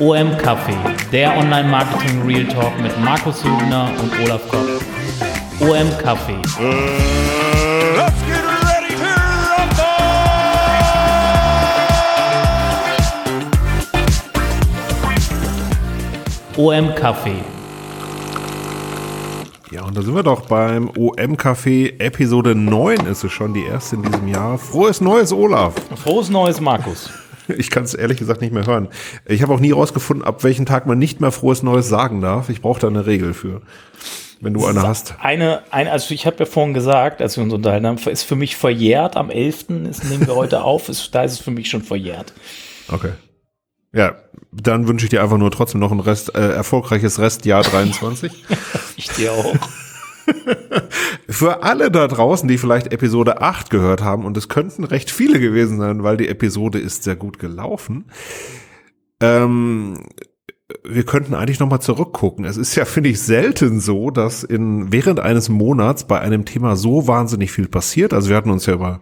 OM Café, der Online Marketing Real Talk mit Markus Hübner und Olaf Kopp. OM Café. Let's get ready to OM Café. Und da sind wir doch beim OM Café Episode 9 ist es schon, die erste in diesem Jahr. Frohes Neues, Olaf. Frohes Neues, Markus. Ich kann es ehrlich gesagt nicht mehr hören. Ich habe auch nie rausgefunden, ab welchem Tag man nicht mehr frohes Neues sagen darf. Ich brauche da eine Regel für, wenn du eine hast. Eine, eine also ich habe ja vorhin gesagt, als wir uns unterhalten haben, ist für mich verjährt. Am 11. Ist, nehmen wir heute auf, ist, da ist es für mich schon verjährt. Okay. Ja, dann wünsche ich dir einfach nur trotzdem noch ein Rest, äh, erfolgreiches Restjahr 23. Ich dir auch. Für alle da draußen, die vielleicht Episode 8 gehört haben, und es könnten recht viele gewesen sein, weil die Episode ist sehr gut gelaufen. Ähm, wir könnten eigentlich nochmal zurückgucken. Es ist ja, finde ich, selten so, dass in während eines Monats bei einem Thema so wahnsinnig viel passiert. Also wir hatten uns ja über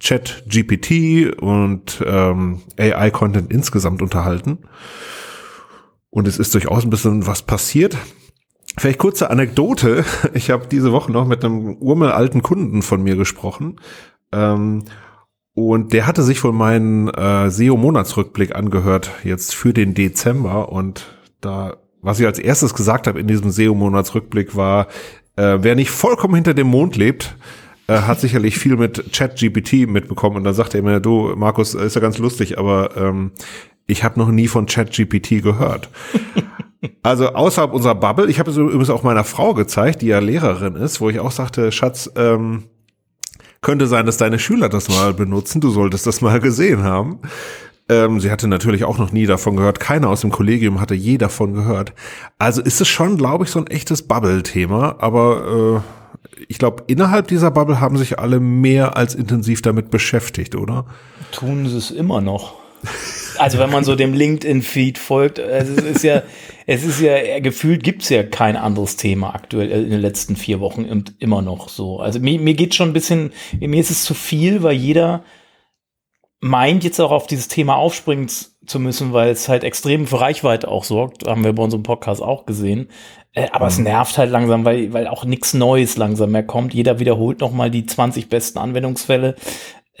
Chat, GPT und ähm, AI-Content insgesamt unterhalten. Und es ist durchaus ein bisschen was passiert. Vielleicht kurze Anekdote. Ich habe diese Woche noch mit einem urmelalten Kunden von mir gesprochen. Ähm, und der hatte sich wohl meinen äh, SEO-Monatsrückblick angehört, jetzt für den Dezember. Und da, was ich als erstes gesagt habe in diesem SEO-Monatsrückblick war, äh, wer nicht vollkommen hinter dem Mond lebt, äh, hat sicherlich viel mit ChatGPT mitbekommen. Und dann sagte er mir, du, Markus, ist ja ganz lustig, aber ähm, ich habe noch nie von ChatGPT gehört. Also außerhalb unserer Bubble, ich habe es übrigens auch meiner Frau gezeigt, die ja Lehrerin ist, wo ich auch sagte, Schatz, ähm, könnte sein, dass deine Schüler das mal benutzen, du solltest das mal gesehen haben. Ähm, sie hatte natürlich auch noch nie davon gehört, keiner aus dem Kollegium hatte je davon gehört. Also ist es schon, glaube ich, so ein echtes Bubble-Thema, aber äh, ich glaube, innerhalb dieser Bubble haben sich alle mehr als intensiv damit beschäftigt, oder? Tun sie es immer noch. Also wenn man so dem LinkedIn-Feed folgt, es ist ja, es ist ja, gefühlt gibt's ja kein anderes Thema aktuell in den letzten vier Wochen und immer noch so. Also mir, mir geht schon ein bisschen, mir ist es zu viel, weil jeder meint jetzt auch auf dieses Thema aufspringen zu müssen, weil es halt extrem für Reichweite auch sorgt, haben wir bei unserem Podcast auch gesehen. Äh, aber es nervt halt langsam, weil, weil auch nichts Neues langsam mehr kommt. Jeder wiederholt nochmal die 20 besten Anwendungsfälle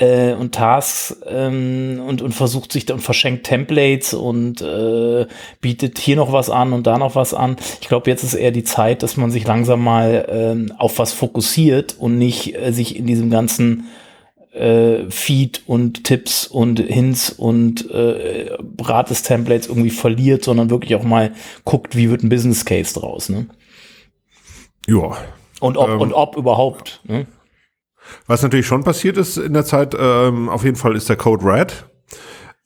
äh, und Tasks ähm, und, und versucht sich und verschenkt Templates und äh, bietet hier noch was an und da noch was an. Ich glaube, jetzt ist eher die Zeit, dass man sich langsam mal ähm, auf was fokussiert und nicht äh, sich in diesem ganzen äh, Feed und Tipps und Hints und äh, Rates-Templates irgendwie verliert, sondern wirklich auch mal guckt, wie wird ein Business Case draus. Ne? Ja. Und ob, Ähm, und ob überhaupt. Ne? Was natürlich schon passiert ist in der Zeit, ähm, auf jeden Fall ist der Code Red.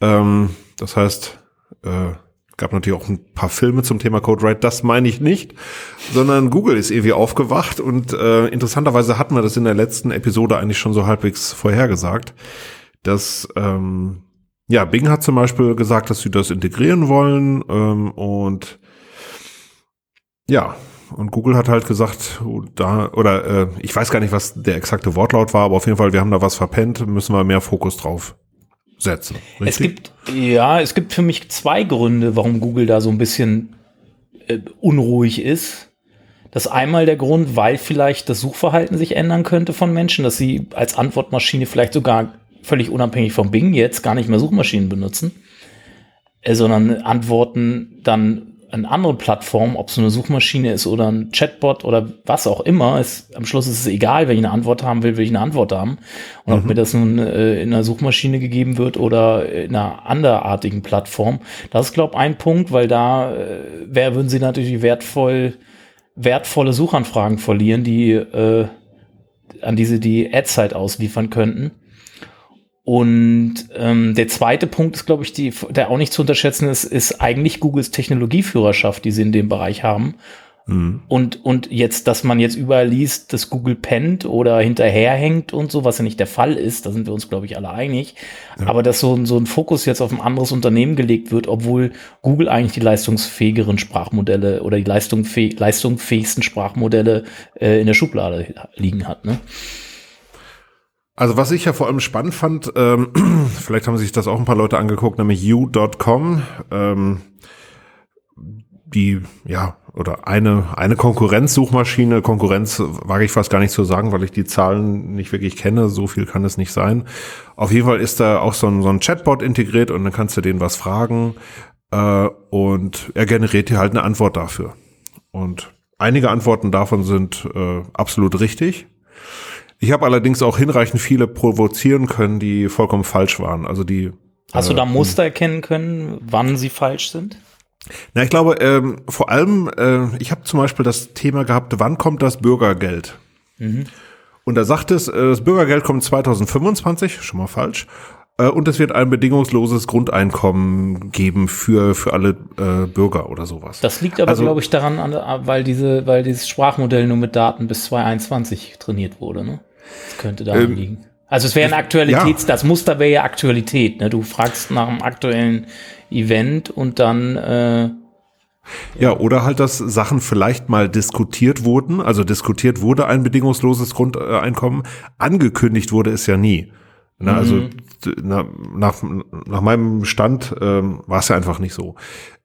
Ähm, das heißt, äh, gab natürlich auch ein paar Filme zum Thema Code Red. Das meine ich nicht, sondern Google ist irgendwie aufgewacht und äh, interessanterweise hatten wir das in der letzten Episode eigentlich schon so halbwegs vorhergesagt, dass ähm, ja Bing hat zum Beispiel gesagt, dass sie das integrieren wollen ähm, und ja, und Google hat halt gesagt, oh, da, oder äh, ich weiß gar nicht, was der exakte Wortlaut war, aber auf jeden Fall, wir haben da was verpennt, müssen wir mehr Fokus drauf setzen. Es Richtig? gibt, ja, es gibt für mich zwei Gründe, warum Google da so ein bisschen äh, unruhig ist. Das einmal der Grund, weil vielleicht das Suchverhalten sich ändern könnte von Menschen, dass sie als Antwortmaschine vielleicht sogar völlig unabhängig vom Bing jetzt gar nicht mehr Suchmaschinen benutzen, äh, sondern Antworten dann an anderen Plattformen, ob es eine Suchmaschine ist oder ein Chatbot oder was auch immer, ist, am Schluss ist es egal, wenn ich eine Antwort haben will, will ich eine Antwort haben. Und ob mir das nun äh, in einer Suchmaschine gegeben wird oder in einer anderartigen Plattform, das ist, glaube ich, ein Punkt, weil da äh, wer würden sie natürlich wertvoll, wertvolle Suchanfragen verlieren, die äh, an diese die Ads halt ausliefern könnten. Und ähm, der zweite Punkt ist, glaube ich, die, der auch nicht zu unterschätzen ist, ist eigentlich Googles Technologieführerschaft, die sie in dem Bereich haben. Mhm. Und, und jetzt, dass man jetzt überall liest, dass Google pennt oder hinterherhängt und so, was ja nicht der Fall ist, da sind wir uns, glaube ich, alle einig. Aber dass so, ein- so ein Fokus jetzt auf ein anderes Unternehmen gelegt wird, obwohl Google eigentlich die leistungsfähigeren Sprachmodelle oder die leistungsfäh leistungsfähigsten Sprachmodelle äh, in der Schublade liegen hat. Ne? Also was ich ja vor allem spannend fand, ähm, vielleicht haben sich das auch ein paar Leute angeguckt, nämlich you.com, ähm, die, ja, oder eine, eine Konkurrenzsuchmaschine, Konkurrenz wage ich fast gar nicht zu sagen, weil ich die Zahlen nicht wirklich kenne, so viel kann es nicht sein. Auf jeden Fall ist da auch so ein, so ein Chatbot integriert und dann kannst du den was fragen äh, und er generiert dir halt eine Antwort dafür. Und einige Antworten davon sind äh, absolut richtig. Ich habe allerdings auch hinreichend viele provozieren können, die vollkommen falsch waren. Also die. Hast äh, du da Muster erkennen können, wann sie falsch sind? Na, ich glaube, ähm, vor allem, äh, ich habe zum Beispiel das Thema gehabt, wann kommt das Bürgergeld? Und da sagt es, äh, das Bürgergeld kommt 2025, schon mal falsch. Äh, und es wird ein bedingungsloses Grundeinkommen geben für, für alle äh, Bürger oder sowas. Das liegt aber, Also- glaube ich, daran, an- weil diese, weil dieses Sprachmodell nur mit Daten bis 2021 trainiert wurde. Ne? Das könnte daran Ähm, liegen. Also es wäre ein Aktualitäts, das Muster wäre ja Aktualität. Ne? Du fragst nach einem aktuellen Event und dann äh, Ja, oder halt, dass Sachen vielleicht mal diskutiert wurden. Also diskutiert wurde ein bedingungsloses Grundeinkommen. Angekündigt wurde es ja nie. Na, Also d- na, nach, nach meinem Stand ähm, war es ja einfach nicht so.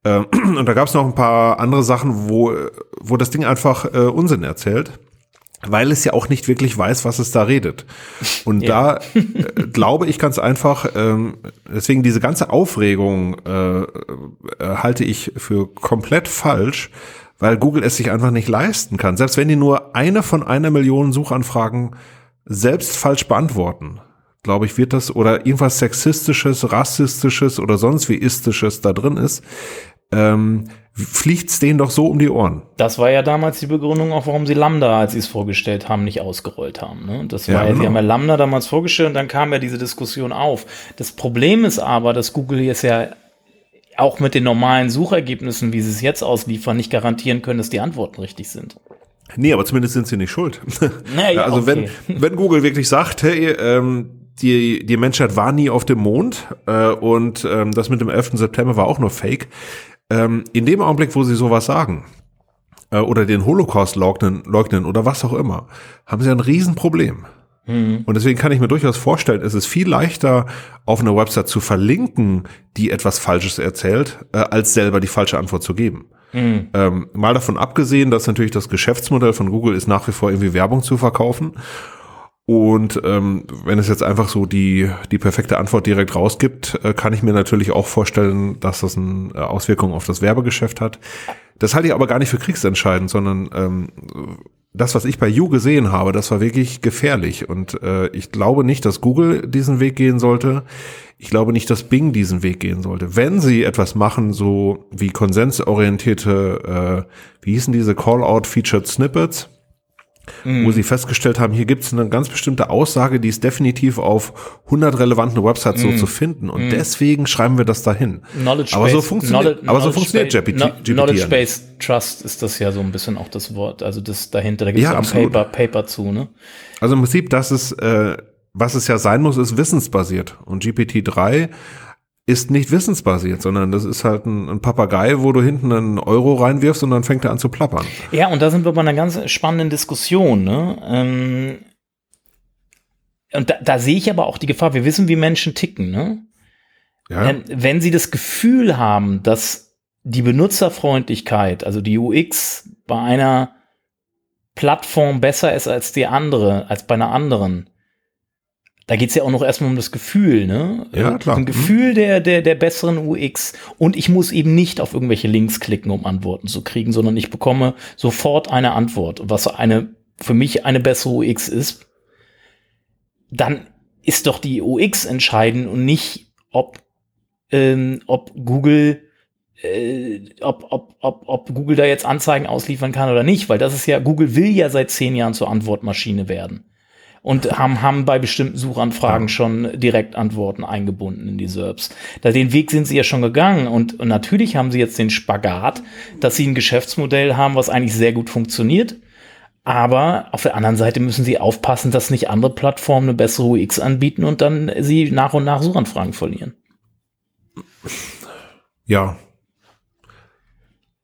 Ähm, und da gab es noch ein paar andere Sachen, wo, wo das Ding einfach äh, Unsinn erzählt. Weil es ja auch nicht wirklich weiß, was es da redet. Und Ja. da äh, glaube ich ganz einfach, ähm, deswegen diese ganze Aufregung äh, äh, halte ich für komplett falsch, weil Google es sich einfach nicht leisten kann. Selbst wenn die nur eine von einer Million Suchanfragen selbst falsch beantworten, glaube ich, wird das oder irgendwas sexistisches, rassistisches oder sonst wie istisches da drin ist, ähm, fliegt's denen doch so um die Ohren. das war ja damals die Begründung, auch warum sie Lambda, als sie es vorgestellt haben, nicht ausgerollt haben. Ne? Das war Ja, ja, sie genau. haben ja Lambda damals vorgestellt und dann kam ja diese Diskussion auf. Das Problem ist aber, dass Google jetzt ja auch mit den normalen Suchergebnissen, wie sie es jetzt ausliefern, nicht garantieren können, dass die Antworten richtig sind. Nee, aber zumindest sind sie nicht schuld. Ja, also okay. wenn, wenn Google wirklich sagt, hey, ähm, die, die Menschheit war nie auf dem Mond äh, und ähm, das mit dem 11. September war auch nur Fake, ähm, in dem Augenblick, wo sie sowas sagen äh, oder den Holocaust leugnen, leugnen oder was auch immer, haben sie ein Riesenproblem. Und deswegen kann ich mir durchaus vorstellen, es ist viel leichter, auf einer Website zu verlinken, die etwas Falsches erzählt, äh, als selber die falsche Antwort zu geben. Ähm, mal davon abgesehen, dass natürlich das Geschäftsmodell von Google ist, nach wie vor irgendwie Werbung zu verkaufen. Und ähm, wenn es jetzt einfach so die, die perfekte Antwort direkt rausgibt, äh, kann ich mir natürlich auch vorstellen, dass das eine Auswirkung auf das Werbegeschäft hat. Das halte ich aber gar nicht für kriegsentscheidend, sondern ähm, das, was ich bei You gesehen habe, das war wirklich gefährlich. Und äh, ich glaube nicht, dass Google diesen Weg gehen sollte. Ich glaube nicht, dass Bing diesen Weg gehen sollte. Wenn sie etwas machen, so wie konsensorientierte, äh, wie hießen diese Call-out-Featured Snippets, wo sie festgestellt haben, hier gibt es eine ganz bestimmte Aussage, die ist definitiv auf 100 relevanten Websites so zu finden. Und deswegen schreiben wir das dahin. Knowledge aber so Knowledge- aber so funktioniert GPT, Kno- GPT Knowledge ja. Based Trust ist das ja so ein bisschen auch das Wort. Also das dahinter, da gibt es Ja, ein absolut. Paper, Paper zu, ne? Also im Prinzip, dass es, äh, was es ja sein muss, ist wissensbasiert. Und GPT-3 ist nicht wissensbasiert, sondern das ist halt ein, ein Papagei, wo du hinten einen Euro reinwirfst und dann fängt er an zu plappern. Ja, und da sind wir bei einer ganz spannenden Diskussion, ne? Ähm, und da, da sehe ich aber auch die Gefahr, wir wissen, wie Menschen ticken, ne? Ja, Ähm, wenn sie das Gefühl haben, dass die Benutzerfreundlichkeit, also die UX bei einer Plattform besser ist als die andere, als bei einer anderen, da geht's ja auch noch erstmal um das Gefühl, ne? Ja, klar. Ein Gefühl der, der, der besseren UX. Und ich muss eben nicht auf irgendwelche Links klicken, um Antworten zu kriegen, sondern ich bekomme sofort eine Antwort, was eine, für mich eine bessere UX ist. Dann ist doch die UX entscheidend und nicht, ob, ähm, ob Google äh, ob, ob, ob, ob Google da jetzt Anzeigen ausliefern kann oder nicht, weil das ist ja, Google will ja seit zehn Jahren zur Antwortmaschine werden. Und haben, haben bei bestimmten Suchanfragen schon Direktantworten eingebunden in die SERPs. Da den Weg sind sie ja schon gegangen und, und natürlich haben sie jetzt den Spagat, dass sie ein Geschäftsmodell haben, was eigentlich sehr gut funktioniert. Aber auf der anderen Seite müssen sie aufpassen, dass nicht andere Plattformen eine bessere UX anbieten und dann sie nach und nach Suchanfragen verlieren. Ja,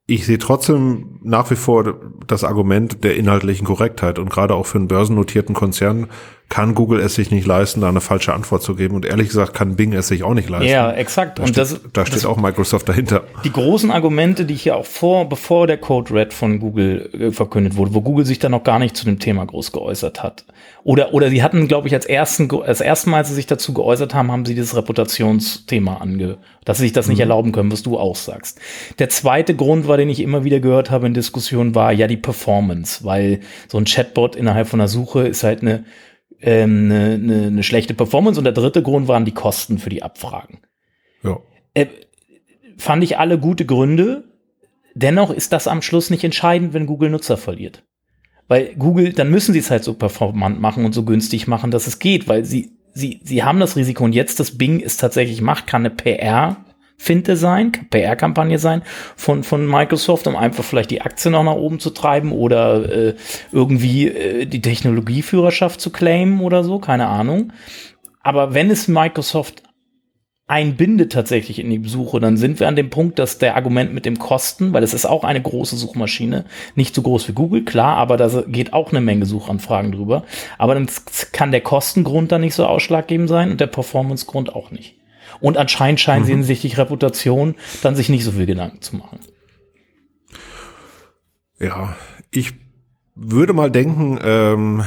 ich sehe trotzdem nach wie vor das Argument der inhaltlichen Korrektheit und gerade auch für einen börsennotierten Konzern kann Google es sich nicht leisten, da eine falsche Antwort zu geben und ehrlich gesagt kann Bing es sich auch nicht leisten. Ja, exakt. Da und steht, das, da steht das, auch Microsoft dahinter. die großen Argumente, die ich ja auch vor, bevor der Code Red von Google äh, verkündet wurde, wo Google sich dann noch gar nicht zu dem Thema groß geäußert hat. Oder, oder sie hatten, glaube ich, als ersten, als ersten Mal, als sie sich dazu geäußert haben, haben sie dieses Reputationsthema ange, dass sie sich das nicht erlauben können, was du auch sagst. Der zweite Grund war, den ich immer wieder gehört habe in Diskussionen, war ja die Performance, weil so ein Chatbot innerhalb von einer Suche ist halt eine, ähm, eine, eine, eine schlechte Performance. Und der dritte Grund waren die Kosten für die Abfragen. Ja. Äh, fand ich alle gute Gründe. Dennoch ist das am Schluss nicht entscheidend, wenn Google Nutzer verliert. Weil Google, dann müssen sie es halt so performant machen und so günstig machen, dass es geht, weil sie, sie, sie haben das Risiko und jetzt das Bing es tatsächlich macht, kann eine PR Finte sein, PR-Kampagne sein von, von Microsoft, um einfach vielleicht die Aktien noch nach oben zu treiben oder äh, irgendwie äh, die Technologieführerschaft zu claimen oder so, keine Ahnung. Aber wenn es Microsoft einbindet tatsächlich in die Suche, dann sind wir an dem Punkt, dass der Argument mit dem Kosten, weil es ist auch eine große Suchmaschine, nicht so groß wie Google, klar, aber da geht auch eine Menge Suchanfragen drüber. Aber dann kann der Kostengrund dann nicht so ausschlaggebend sein und der Performancegrund auch nicht. Und anscheinend scheinen sie hinsichtlich Reputation dann sich nicht so viel Gedanken zu machen. Ja, ich würde mal denken, ähm,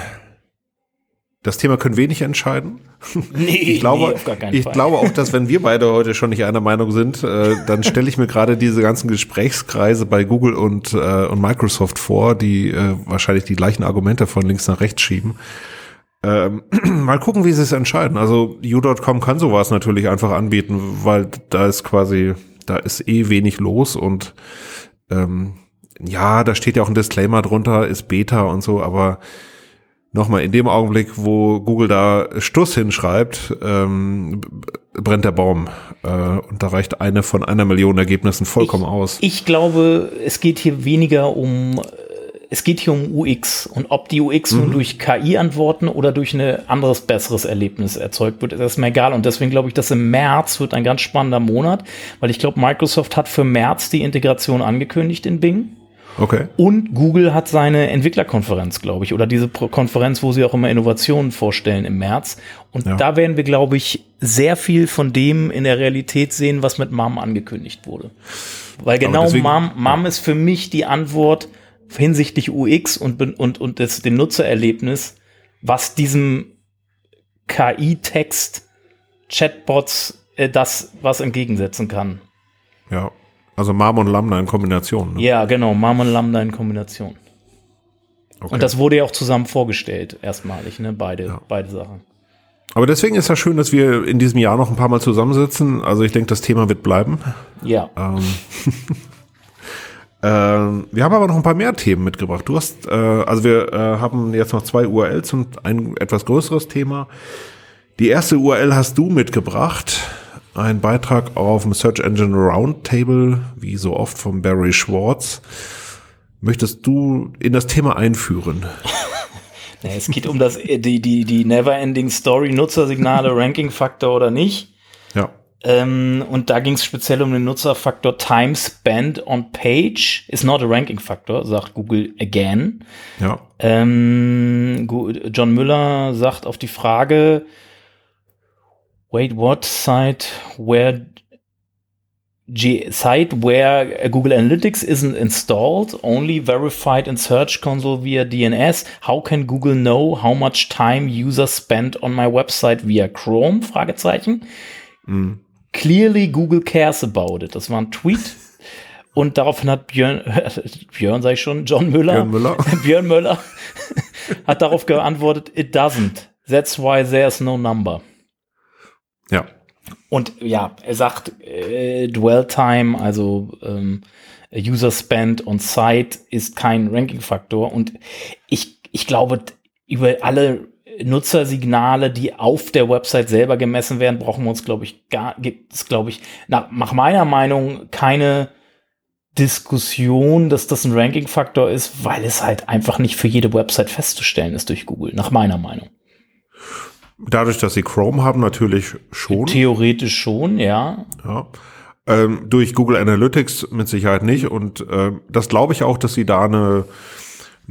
das Thema können wir nicht entscheiden. Nee, Ich glaube, nee, ich Fall. glaube auch, dass wenn wir beide heute schon nicht einer Meinung sind, äh, dann stelle ich mir gerade diese ganzen Gesprächskreise bei Google und, äh, und Microsoft vor, die äh, wahrscheinlich die gleichen Argumente von links nach rechts schieben. Ähm, mal gucken, wie sie es entscheiden. Also U.com kann sowas natürlich einfach anbieten, weil da ist quasi, da ist eh wenig los und ähm, ja, da steht ja auch ein Disclaimer drunter, ist Beta und so, aber nochmal, in dem Augenblick, wo Google da Stuss hinschreibt, ähm, brennt der Baum. Äh, und da reicht eine von einer Million Ergebnissen vollkommen aus. Ich glaube, es geht hier weniger um, äh, es geht hier um UX und ob die UX nun durch KI-Antworten oder durch ein anderes, besseres Erlebnis erzeugt wird, das ist mir egal. Und deswegen glaube ich, dass im März wird ein ganz spannender Monat, weil ich glaube, Microsoft hat für März die Integration angekündigt in Bing. Okay. Und Google hat seine Entwicklerkonferenz, glaube ich, oder diese Konferenz, wo sie auch immer Innovationen vorstellen im März. Und Ja. da werden wir, glaube ich, sehr viel von dem in der Realität sehen, was mit MAM angekündigt wurde. Weil genau deswegen- MAM, MAM ist für mich die Antwort hinsichtlich UX und, und, und des, dem Nutzererlebnis, was diesem KI-Text Chatbots äh, das was entgegensetzen kann. Ja. Also Marm und Lambda in Kombination. Ne? Ja, genau, MAM und Lambda in Kombination. Okay. Und das wurde ja auch zusammen vorgestellt, erstmalig, ne? Beide, Ja. beide Sachen. Aber deswegen ist ja schön, dass wir in diesem Jahr noch ein paar Mal zusammensitzen. Also ich denke, das Thema wird bleiben. Ja. Ähm, ähm, wir haben aber noch ein paar mehr Themen mitgebracht. Du hast, äh, also wir äh, haben jetzt noch zwei URLs und ein etwas größeres Thema. Die erste URL hast du mitgebracht. Ein Beitrag auf dem Search Engine Roundtable, wie so oft von Barry Schwartz. Möchtest du in das Thema einführen? Es geht um das, äh, die, die, die Never-Ending Story, Nutzersignale, Ranking-Faktor oder nicht. Ähm, und da ging es speziell um den Nutzerfaktor Time Spent on Page. Is not a Ranking Factor, sagt Google again. Ja. Ähm, John Müller sagt auf die Frage, wait, what site where G site where Google Analytics isn't installed, only verified in Search Console via DNS. How can Google know how much time users spent on my website via Chrome? Fragezeichen. Clearly Google cares about it. Das war ein Tweet. Und daraufhin hat Björn, Björn sag ich schon, John Müller, Björn Müller. Björn Müller hat darauf geantwortet, it doesn't. That's why there's no number. Ja. Und ja, er sagt, äh, Dwell Time, also ähm, User Spend on Site ist kein Ranking-Faktor. Und ich, ich glaube, über alle Nutzersignale, die auf der Website selber gemessen werden, brauchen wir uns, glaube ich, gar, gibt es, glaube ich, nach, nach meiner Meinung keine Diskussion, dass das ein Ranking-Faktor ist, weil es halt einfach nicht für jede Website festzustellen ist durch Google, nach meiner Meinung. Dadurch, dass sie Chrome haben, natürlich schon. Theoretisch schon, ja. Ja. Ähm, durch Google Analytics mit Sicherheit nicht. Und ähm, das glaube ich auch, dass sie da eine,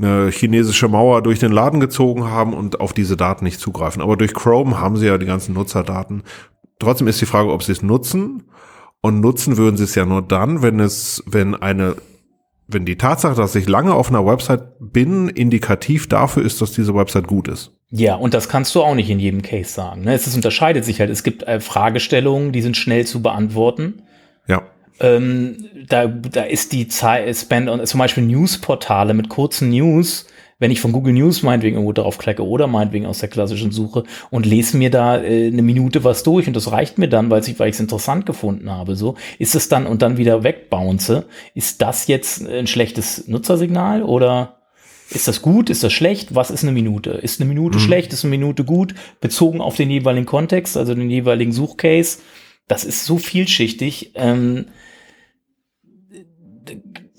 eine chinesische Mauer durch den Laden gezogen haben und auf diese Daten nicht zugreifen. Aber durch Chrome haben sie ja die ganzen Nutzerdaten. Trotzdem ist die Frage, ob sie es nutzen. Und nutzen würden sie es ja nur dann, wenn es, wenn eine, wenn die Tatsache, dass ich lange auf einer Website bin, indikativ dafür ist, dass diese Website gut ist. Ja, und das kannst du auch nicht in jedem Case sagen. Ne? Es ist, unterscheidet sich halt. Es gibt äh, Fragestellungen, die sind schnell zu beantworten. Ja. Ähm, da, da ist die Zeit, Spend und zum Beispiel Newsportale mit kurzen News, wenn ich von Google News meinetwegen irgendwo drauf klicke oder meinetwegen aus der klassischen Suche und lese mir da äh, eine Minute was durch und das reicht mir dann, weil ich weil ich es interessant gefunden habe, so ist es dann und dann wieder wegbounce, ist das jetzt ein schlechtes Nutzersignal oder ist das gut? Ist das schlecht? Was ist eine Minute? Ist eine Minute mhm. schlecht? Ist eine Minute gut? Bezogen auf den jeweiligen Kontext, also den jeweiligen Suchcase. Das ist so vielschichtig. Ähm,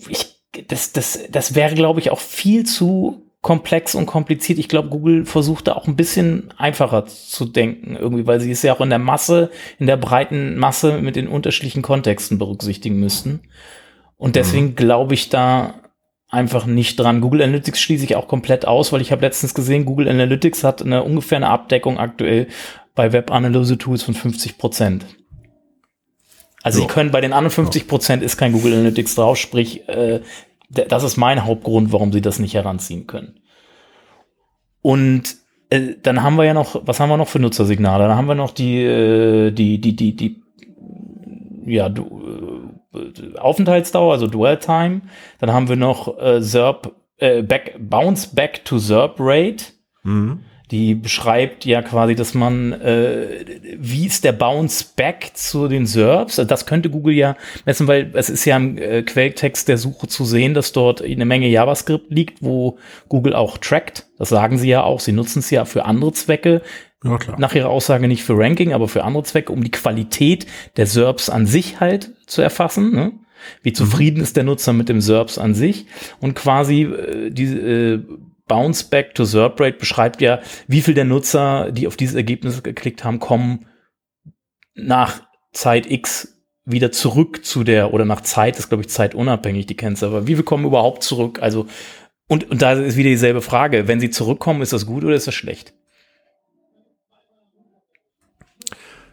ich, das, das, das wäre, glaube ich, auch viel zu komplex und kompliziert. Ich glaube, Google versucht da auch ein bisschen einfacher zu denken, irgendwie, weil sie es ja auch in der Masse, in der breiten Masse mit den unterschiedlichen Kontexten berücksichtigen müssten. Und deswegen mhm. glaube ich da einfach nicht dran. Google Analytics schließe ich auch komplett aus, weil ich habe letztens gesehen, Google Analytics hat eine ungefähr eine Abdeckung aktuell bei Web-Analyse-Tools von 50 Prozent. Also so. sie können bei den anderen 50 Prozent ist kein Google Analytics drauf, sprich, äh, das ist mein Hauptgrund, warum sie das nicht heranziehen können. Und äh, dann haben wir ja noch, was haben wir noch für Nutzersignale? Dann haben wir noch die, äh, die, die, die, die, ja, du, äh, Aufenthaltsdauer, also Dwell Time. Dann haben wir noch äh, SERP, äh, back, Bounce Back to SERP Rate. Mhm. Die beschreibt ja quasi, dass man, äh, wie ist der Bounce Back zu den SERPs? Das könnte Google ja messen, weil es ist ja im äh, Quelltext der Suche zu sehen, dass dort eine Menge JavaScript liegt, wo Google auch trackt. Das sagen sie ja auch. Sie nutzen es ja für andere Zwecke. Ja, klar. Nach ihrer Aussage nicht für Ranking, aber für andere Zwecke, um die Qualität der SERPs an sich halt zu erfassen. Ne? Wie zufrieden mhm. ist der Nutzer mit dem SERPs an sich? Und quasi äh, diese äh, Bounce Back to SERP Rate beschreibt ja, wie viel der Nutzer, die auf dieses Ergebnis geklickt haben, kommen nach Zeit X wieder zurück zu der, oder nach Zeit, ist glaube ich zeitunabhängig, die Kennzahl, aber wie viel kommen überhaupt zurück? Also, und, und da ist wieder dieselbe Frage. Wenn sie zurückkommen, ist das gut oder ist das schlecht?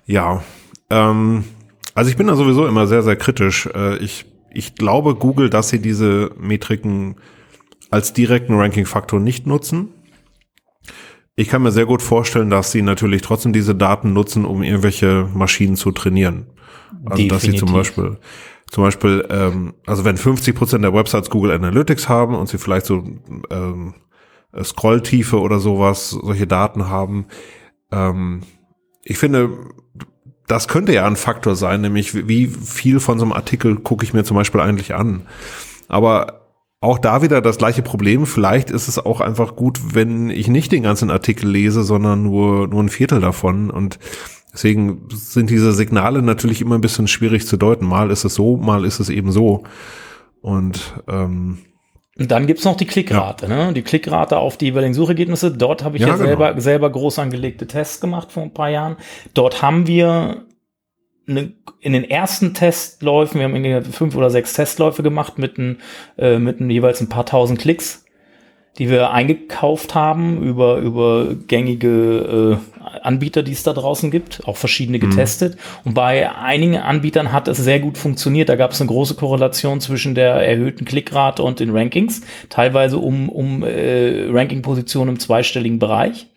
Ja, ähm, also ich bin da sowieso immer sehr, sehr kritisch. Äh, ich, ich glaube Google, dass sie diese Metriken als direkten Ranking-Faktor nicht nutzen. Ich kann mir sehr gut vorstellen, dass sie natürlich trotzdem diese Daten nutzen, um irgendwelche Maschinen zu trainieren. Also Definitiv. dass sie zum Beispiel, zum Beispiel, ähm, also wenn 50 Prozent der Websites Google Analytics haben und sie vielleicht so ähm, Scrolltiefe oder sowas, solche Daten haben, ähm, ich finde, das könnte ja ein Faktor sein, nämlich wie viel von so einem Artikel gucke ich mir zum Beispiel eigentlich an. Aber auch da wieder das gleiche Problem. Vielleicht ist es auch einfach gut, wenn ich nicht den ganzen Artikel lese, sondern nur, nur ein Viertel davon. Und deswegen sind diese Signale natürlich immer ein bisschen schwierig zu deuten. Mal ist es so, mal ist es eben so. Und ähm, und dann gibt's noch die Klickrate, ja. ne? Die Klickrate auf die jeweiligen Suchergebnisse. Dort habe ich ja, ja genau. selber, selber groß angelegte Tests gemacht vor ein paar Jahren. Dort haben wir eine, in den ersten Testläufen, wir haben irgendwie fünf oder sechs Testläufe gemacht mit, ein, äh, mit ein, jeweils ein paar tausend Klicks, die wir eingekauft haben über, über gängige äh, Anbieter, die es da draußen gibt, auch verschiedene mhm. getestet. Mhm. Und bei einigen Anbietern hat es sehr gut funktioniert. Da gab es eine große Korrelation zwischen der erhöhten Klickrate und den Rankings, teilweise um, um äh, Rankingpositionen im zweistelligen Bereich.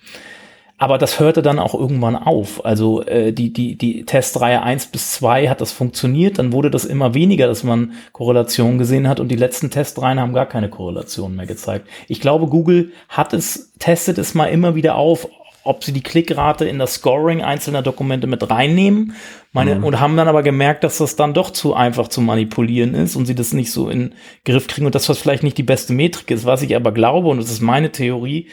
Aber das hörte dann auch irgendwann auf. Also äh, die, die, die Testreihe 1 bis 2 hat das funktioniert, dann wurde das immer weniger, dass man Korrelationen gesehen hat und die letzten Testreihen haben gar keine Korrelation mehr gezeigt. Ich glaube, Google hat es, testet es mal immer wieder auf, ob sie die Klickrate in das Scoring einzelner Dokumente mit reinnehmen. Meine, mhm. Und haben dann aber gemerkt, dass das dann doch zu einfach zu manipulieren ist und sie das nicht so in Griff kriegen und dass das vielleicht nicht die beste Metrik ist. Was ich aber glaube, und das ist meine Theorie,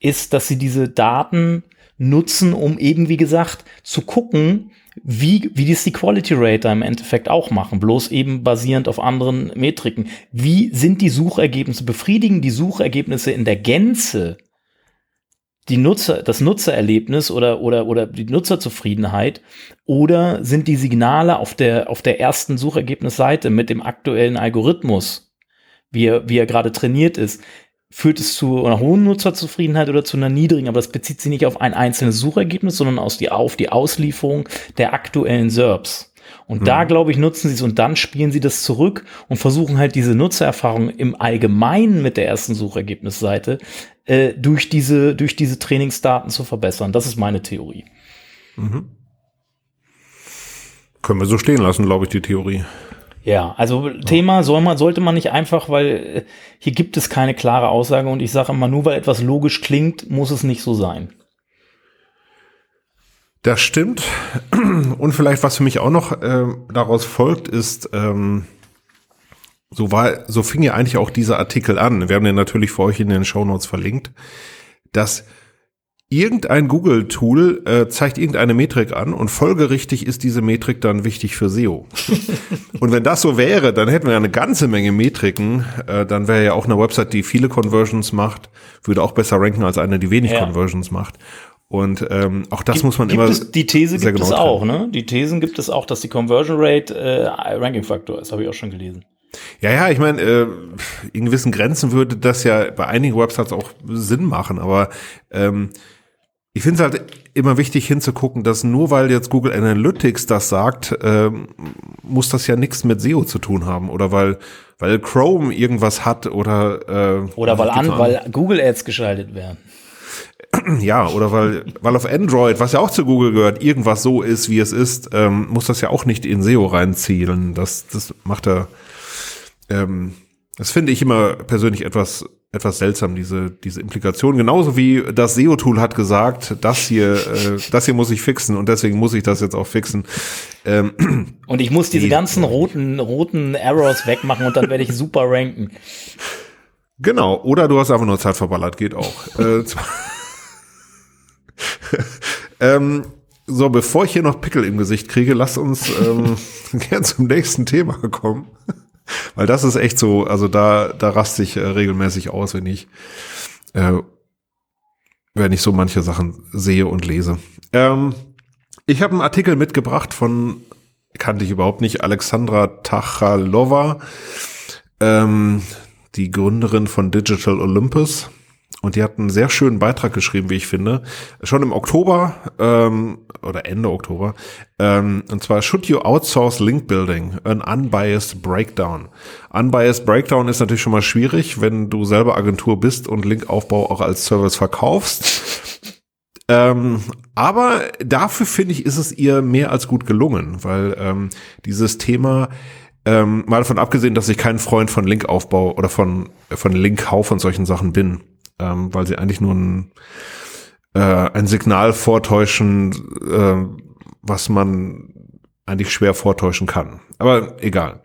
ist, dass sie diese Daten nutzen, um eben, wie gesagt, zu gucken, wie, wie das die Quality Rater im Endeffekt auch machen, bloß eben basierend auf anderen Metriken. Wie sind die Suchergebnisse, befriedigen die Suchergebnisse in der Gänze die Nutzer, das Nutzererlebnis oder, oder, oder die Nutzerzufriedenheit? Oder sind die Signale auf der, auf der ersten Suchergebnisseite mit dem aktuellen Algorithmus, wie er, wie er gerade trainiert ist, führt es zu einer hohen Nutzerzufriedenheit oder zu einer niedrigen, aber das bezieht sich nicht auf ein einzelnes Suchergebnis, sondern aus die, auf die Auslieferung der aktuellen SERPs. Und mhm. da, glaube ich, nutzen sie es und dann spielen sie das zurück und versuchen halt diese Nutzererfahrung im Allgemeinen mit der ersten Suchergebnisseite äh, durch diese, durch diese Trainingsdaten zu verbessern. Das ist meine Theorie. Mhm. Können wir so stehen lassen, glaube ich, die Theorie. Ja, also ja. Thema soll man, sollte man nicht einfach, weil äh, hier gibt es keine klare Aussage und ich sage immer, nur weil etwas logisch klingt, muss es nicht so sein. Das stimmt. Und vielleicht, was für mich auch noch äh, daraus folgt, ist, ähm, so war, so fing ja eigentlich auch dieser Artikel an. Wir haben den natürlich für euch in den Show Notes verlinkt, dass irgendein Google-Tool äh, zeigt irgendeine Metrik an und folgerichtig ist diese Metrik dann wichtig für SEO. und wenn das so wäre, dann hätten wir ja eine ganze Menge Metriken. Äh, dann wäre ja auch eine Website, die viele Conversions macht, würde auch besser ranken als eine, die wenig ja. Conversions macht. Und ähm, auch das gibt, muss man gibt immer. Es, die These gibt genau es auch, ne? Die Thesen gibt es auch, dass die Conversion Rate äh, Ranking-Faktor ist, habe ich auch schon gelesen. Ja, ja, ich meine, äh, in gewissen Grenzen würde das ja bei einigen Websites auch Sinn machen, aber ähm, ich finde es halt immer wichtig hinzugucken, dass nur weil jetzt Google Analytics das sagt, ähm, muss das ja nichts mit SEO zu tun haben oder weil weil Chrome irgendwas hat oder äh, oder weil an, weil Google Ads geschaltet werden. Ja, oder weil weil auf Android, was ja auch zu Google gehört, irgendwas so ist, wie es ist, ähm, muss das ja auch nicht in SEO reinzielen. Das das macht er. Ähm, das finde ich immer persönlich etwas etwas seltsam, diese, diese Implikation. Genauso wie das SEO-Tool hat gesagt, das hier, äh, das hier muss ich fixen und deswegen muss ich das jetzt auch fixen. Ähm, und ich muss diese die, ganzen roten, roten Errors wegmachen und dann werde ich super ranken. Genau, oder du hast einfach nur Zeit verballert, geht auch. äh, ähm, so, bevor ich hier noch Pickel im Gesicht kriege, lass uns ähm, gern zum nächsten Thema kommen. Weil das ist echt so, also da, da raste ich äh, regelmäßig aus, wenn ich, äh, wenn ich so manche Sachen sehe und lese. Ähm, ich habe einen Artikel mitgebracht von, kannte ich überhaupt nicht, Alexandra Tachalova, ähm, die Gründerin von Digital Olympus. Und die hat einen sehr schönen Beitrag geschrieben, wie ich finde. Schon im Oktober ähm, oder Ende Oktober. Ähm, und zwar Should you outsource Link Building? An unbiased breakdown. Unbiased breakdown ist natürlich schon mal schwierig, wenn du selber Agentur bist und Linkaufbau auch als Service verkaufst. Ähm, aber dafür finde ich, ist es ihr mehr als gut gelungen, weil ähm, dieses Thema ähm, mal davon abgesehen, dass ich kein Freund von Linkaufbau oder von, von Linkkauf und solchen Sachen bin, ähm, weil sie eigentlich nur ein, äh, ein Signal vortäuschen, äh, was man eigentlich schwer vortäuschen kann. Aber egal.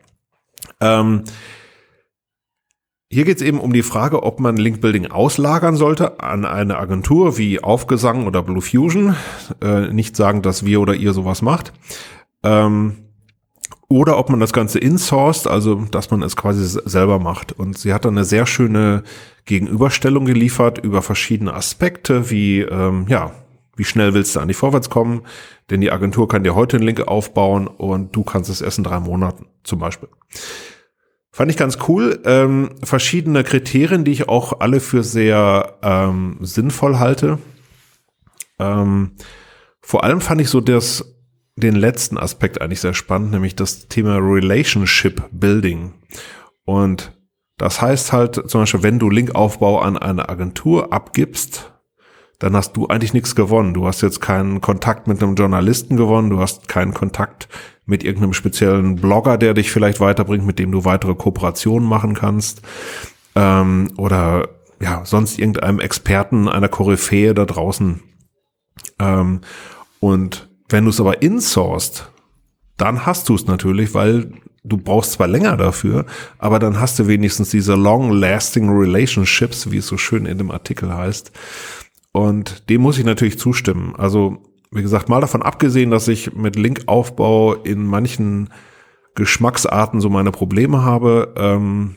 Ähm, hier geht es eben um die Frage, ob man Linkbuilding auslagern sollte an eine Agentur wie Aufgesang oder Blue Fusion. Äh, nicht sagen, dass wir oder ihr sowas macht. Ähm, oder ob man das Ganze insourced, also dass man es quasi selber macht. Und sie hat dann eine sehr schöne Gegenüberstellung geliefert über verschiedene Aspekte, wie ähm, ja, wie schnell willst du an die Vorwärts kommen? Denn die Agentur kann dir heute einen Link aufbauen und du kannst es erst in drei Monaten zum Beispiel. Fand ich ganz cool. Ähm, verschiedene Kriterien, die ich auch alle für sehr ähm, sinnvoll halte. Ähm, vor allem fand ich so das den letzten Aspekt eigentlich sehr spannend, nämlich das Thema Relationship Building. Und das heißt halt zum Beispiel, wenn du Linkaufbau an eine Agentur abgibst, dann hast du eigentlich nichts gewonnen. Du hast jetzt keinen Kontakt mit einem Journalisten gewonnen, du hast keinen Kontakt mit irgendeinem speziellen Blogger, der dich vielleicht weiterbringt, mit dem du weitere Kooperationen machen kannst. Ähm, oder ja, sonst irgendeinem Experten, einer Koryphäe da draußen. Ähm, und wenn du es aber insourced, dann hast du es natürlich, weil du brauchst zwar länger dafür, aber dann hast du wenigstens diese long-lasting relationships, wie es so schön in dem Artikel heißt. Und dem muss ich natürlich zustimmen. Also, wie gesagt, mal davon abgesehen, dass ich mit Linkaufbau in manchen Geschmacksarten so meine Probleme habe, ähm,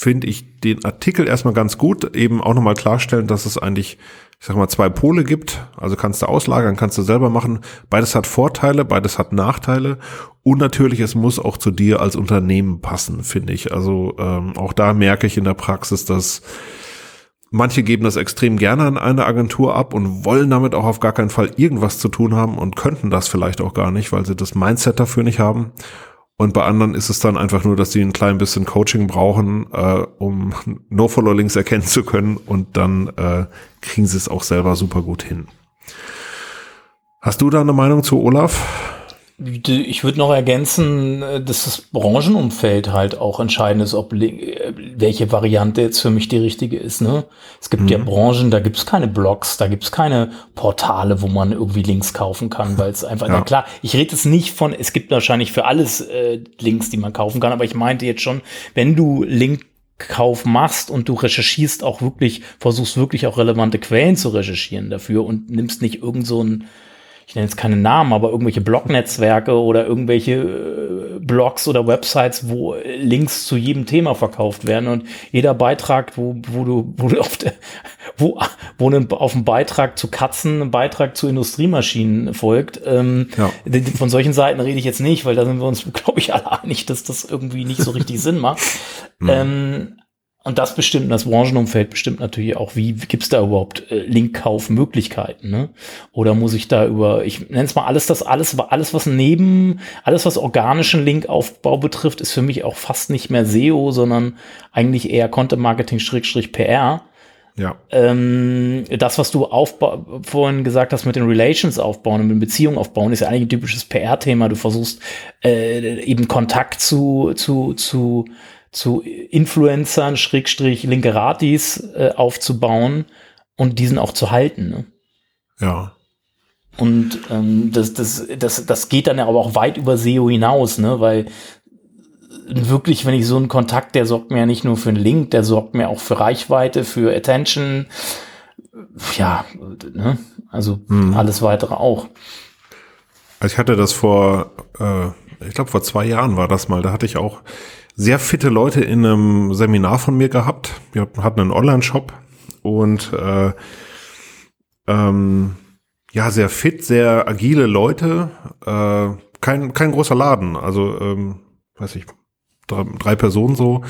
finde ich den Artikel erstmal ganz gut, eben auch nochmal klarstellen, dass es eigentlich, ich sag mal, zwei Pole gibt. Also kannst du auslagern, kannst du selber machen. Beides hat Vorteile, beides hat Nachteile. Und natürlich, es muss auch zu dir als Unternehmen passen, finde ich. Also ähm, auch da merke ich in der Praxis, dass manche geben das extrem gerne an eine Agentur ab und wollen damit auch auf gar keinen Fall irgendwas zu tun haben und könnten das vielleicht auch gar nicht, weil sie das Mindset dafür nicht haben. Und bei anderen ist es dann einfach nur, dass sie ein klein bisschen Coaching brauchen, äh, um No-Follow-Links erkennen zu können und dann äh, kriegen sie es auch selber super gut hin. Hast du da eine Meinung zu Olaf? Ich würde noch ergänzen, äh, dass das Branchenumfeld halt auch entscheidend ist, ob äh, welche Variante jetzt für mich die richtige ist. Ne? Es gibt mhm. ja Branchen, da gibt es keine Blogs, da gibt es keine Portale, wo man irgendwie Links kaufen kann, weil es einfach, ja. na klar, ich rede es nicht von, es gibt wahrscheinlich für alles äh, Links, die man kaufen kann, aber ich meinte jetzt schon, wenn du Linkkauf machst und du recherchierst auch wirklich, versuchst wirklich auch relevante Quellen zu recherchieren dafür und nimmst nicht irgend so ein ich nenne jetzt keine Namen, aber irgendwelche Blognetzwerke oder irgendwelche äh, Blogs oder Websites, wo Links zu jedem Thema verkauft werden und jeder Beitrag, wo, wo du, wo du auf, der, wo, wo ein, auf dem Beitrag zu Katzen ein Beitrag zu Industriemaschinen folgt. Ähm, ja. Von solchen Seiten rede ich jetzt nicht, weil da sind wir uns, glaube ich, alle einig, dass das irgendwie nicht so richtig Sinn macht. Mhm. Ähm, und das bestimmt, das Branchenumfeld bestimmt natürlich auch, wie gibt es da überhaupt äh, Linkkaufmöglichkeiten, ne? Oder muss ich da über, ich nenne es mal alles das, alles, alles, was neben, alles, was organischen Linkaufbau betrifft, ist für mich auch fast nicht mehr SEO, sondern eigentlich eher Content Marketing Schrägstrich PR. Ja. Ähm, das, was du vorhin gesagt hast mit den Relations aufbauen und mit Beziehungen aufbauen, ist ja eigentlich ein typisches PR-Thema. Du versuchst äh, eben Kontakt zu, zu, zu zu Influencern, Schrägstrich, Linkeratis äh, aufzubauen und diesen auch zu halten. Ne? Ja. Und ähm, das, das, das, das geht dann ja aber auch weit über SEO hinaus, ne? weil wirklich, wenn ich so einen Kontakt, der sorgt mir ja nicht nur für einen Link, der sorgt mir auch für Reichweite, für Attention, ja, ne? also mhm. alles weitere auch. Also ich hatte das vor, äh, ich glaube vor zwei Jahren war das mal, da hatte ich auch sehr fitte Leute in einem Seminar von mir gehabt. Wir hatten einen Online-Shop und äh, ähm, ja, sehr fit, sehr agile Leute. Äh, kein, kein großer Laden, also ähm, weiß ich, drei, drei Personen so.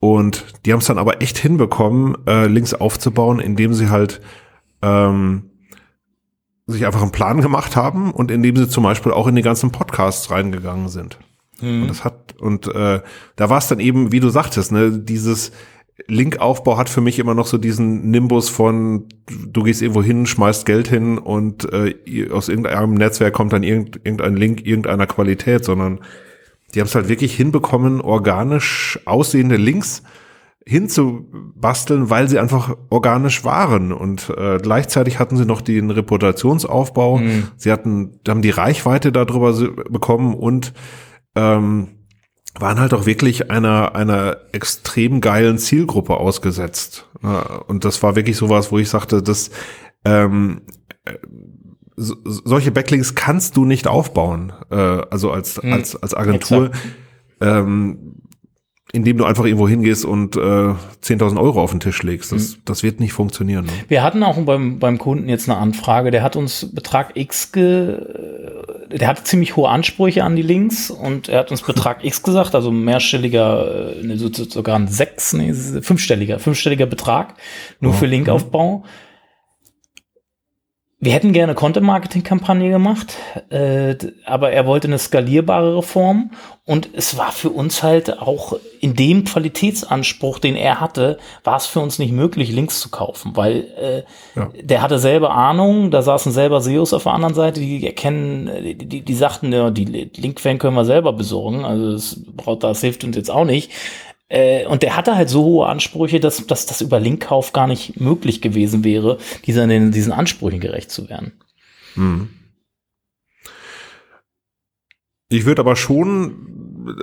Und die haben es dann aber echt hinbekommen, äh, Links aufzubauen, indem sie halt ähm, sich einfach einen Plan gemacht haben und indem sie zum Beispiel auch in die ganzen Podcasts reingegangen sind. Mhm. Und das hat, und äh, da war es dann eben, wie du sagtest, ne, dieses Linkaufbau hat für mich immer noch so diesen Nimbus von, du gehst irgendwo hin, schmeißt Geld hin und äh, aus irgendeinem Netzwerk kommt dann irgendein Link irgendeiner Qualität, sondern die haben es halt wirklich hinbekommen, organisch aussehende Links hinzubasteln, weil sie einfach organisch waren und äh, gleichzeitig hatten sie noch den Reputationsaufbau, mhm. sie hatten, haben die Reichweite darüber bekommen und ähm, waren halt auch wirklich einer, einer extrem geilen Zielgruppe ausgesetzt. Und das war wirklich sowas, wo ich sagte, dass ähm, so, solche Backlinks kannst du nicht aufbauen, äh, also als, hm, als, als Agentur. Ähm, indem du einfach irgendwo hingehst und äh, 10.000 Euro auf den Tisch legst. Das, mhm. das wird nicht funktionieren. Ne? Wir hatten auch beim, beim Kunden jetzt eine Anfrage, der hat uns Betrag X ge, der hatte ziemlich hohe Ansprüche an die Links und er hat uns Betrag X gesagt, also mehrstelliger, ne, sogar ein sechs, nee, fünfstelliger, fünfstelliger Betrag nur oh, für Linkaufbau. Mhm wir hätten gerne Content-Marketing-Kampagne gemacht, äh, aber er wollte eine skalierbare Reform und es war für uns halt auch in dem Qualitätsanspruch, den er hatte, war es für uns nicht möglich, Links zu kaufen, weil äh, ja. der hatte selber Ahnung, da saßen selber SEOs auf der anderen Seite, die erkennen, die, die, die sagten, ja, die Linkquellen können wir selber besorgen, also das, braucht, das hilft uns jetzt auch nicht. Äh, und der hatte halt so hohe Ansprüche, dass, dass das über Linkkauf gar nicht möglich gewesen wäre, dieser, diesen Ansprüchen gerecht zu werden. Hm. Ich würde aber schon,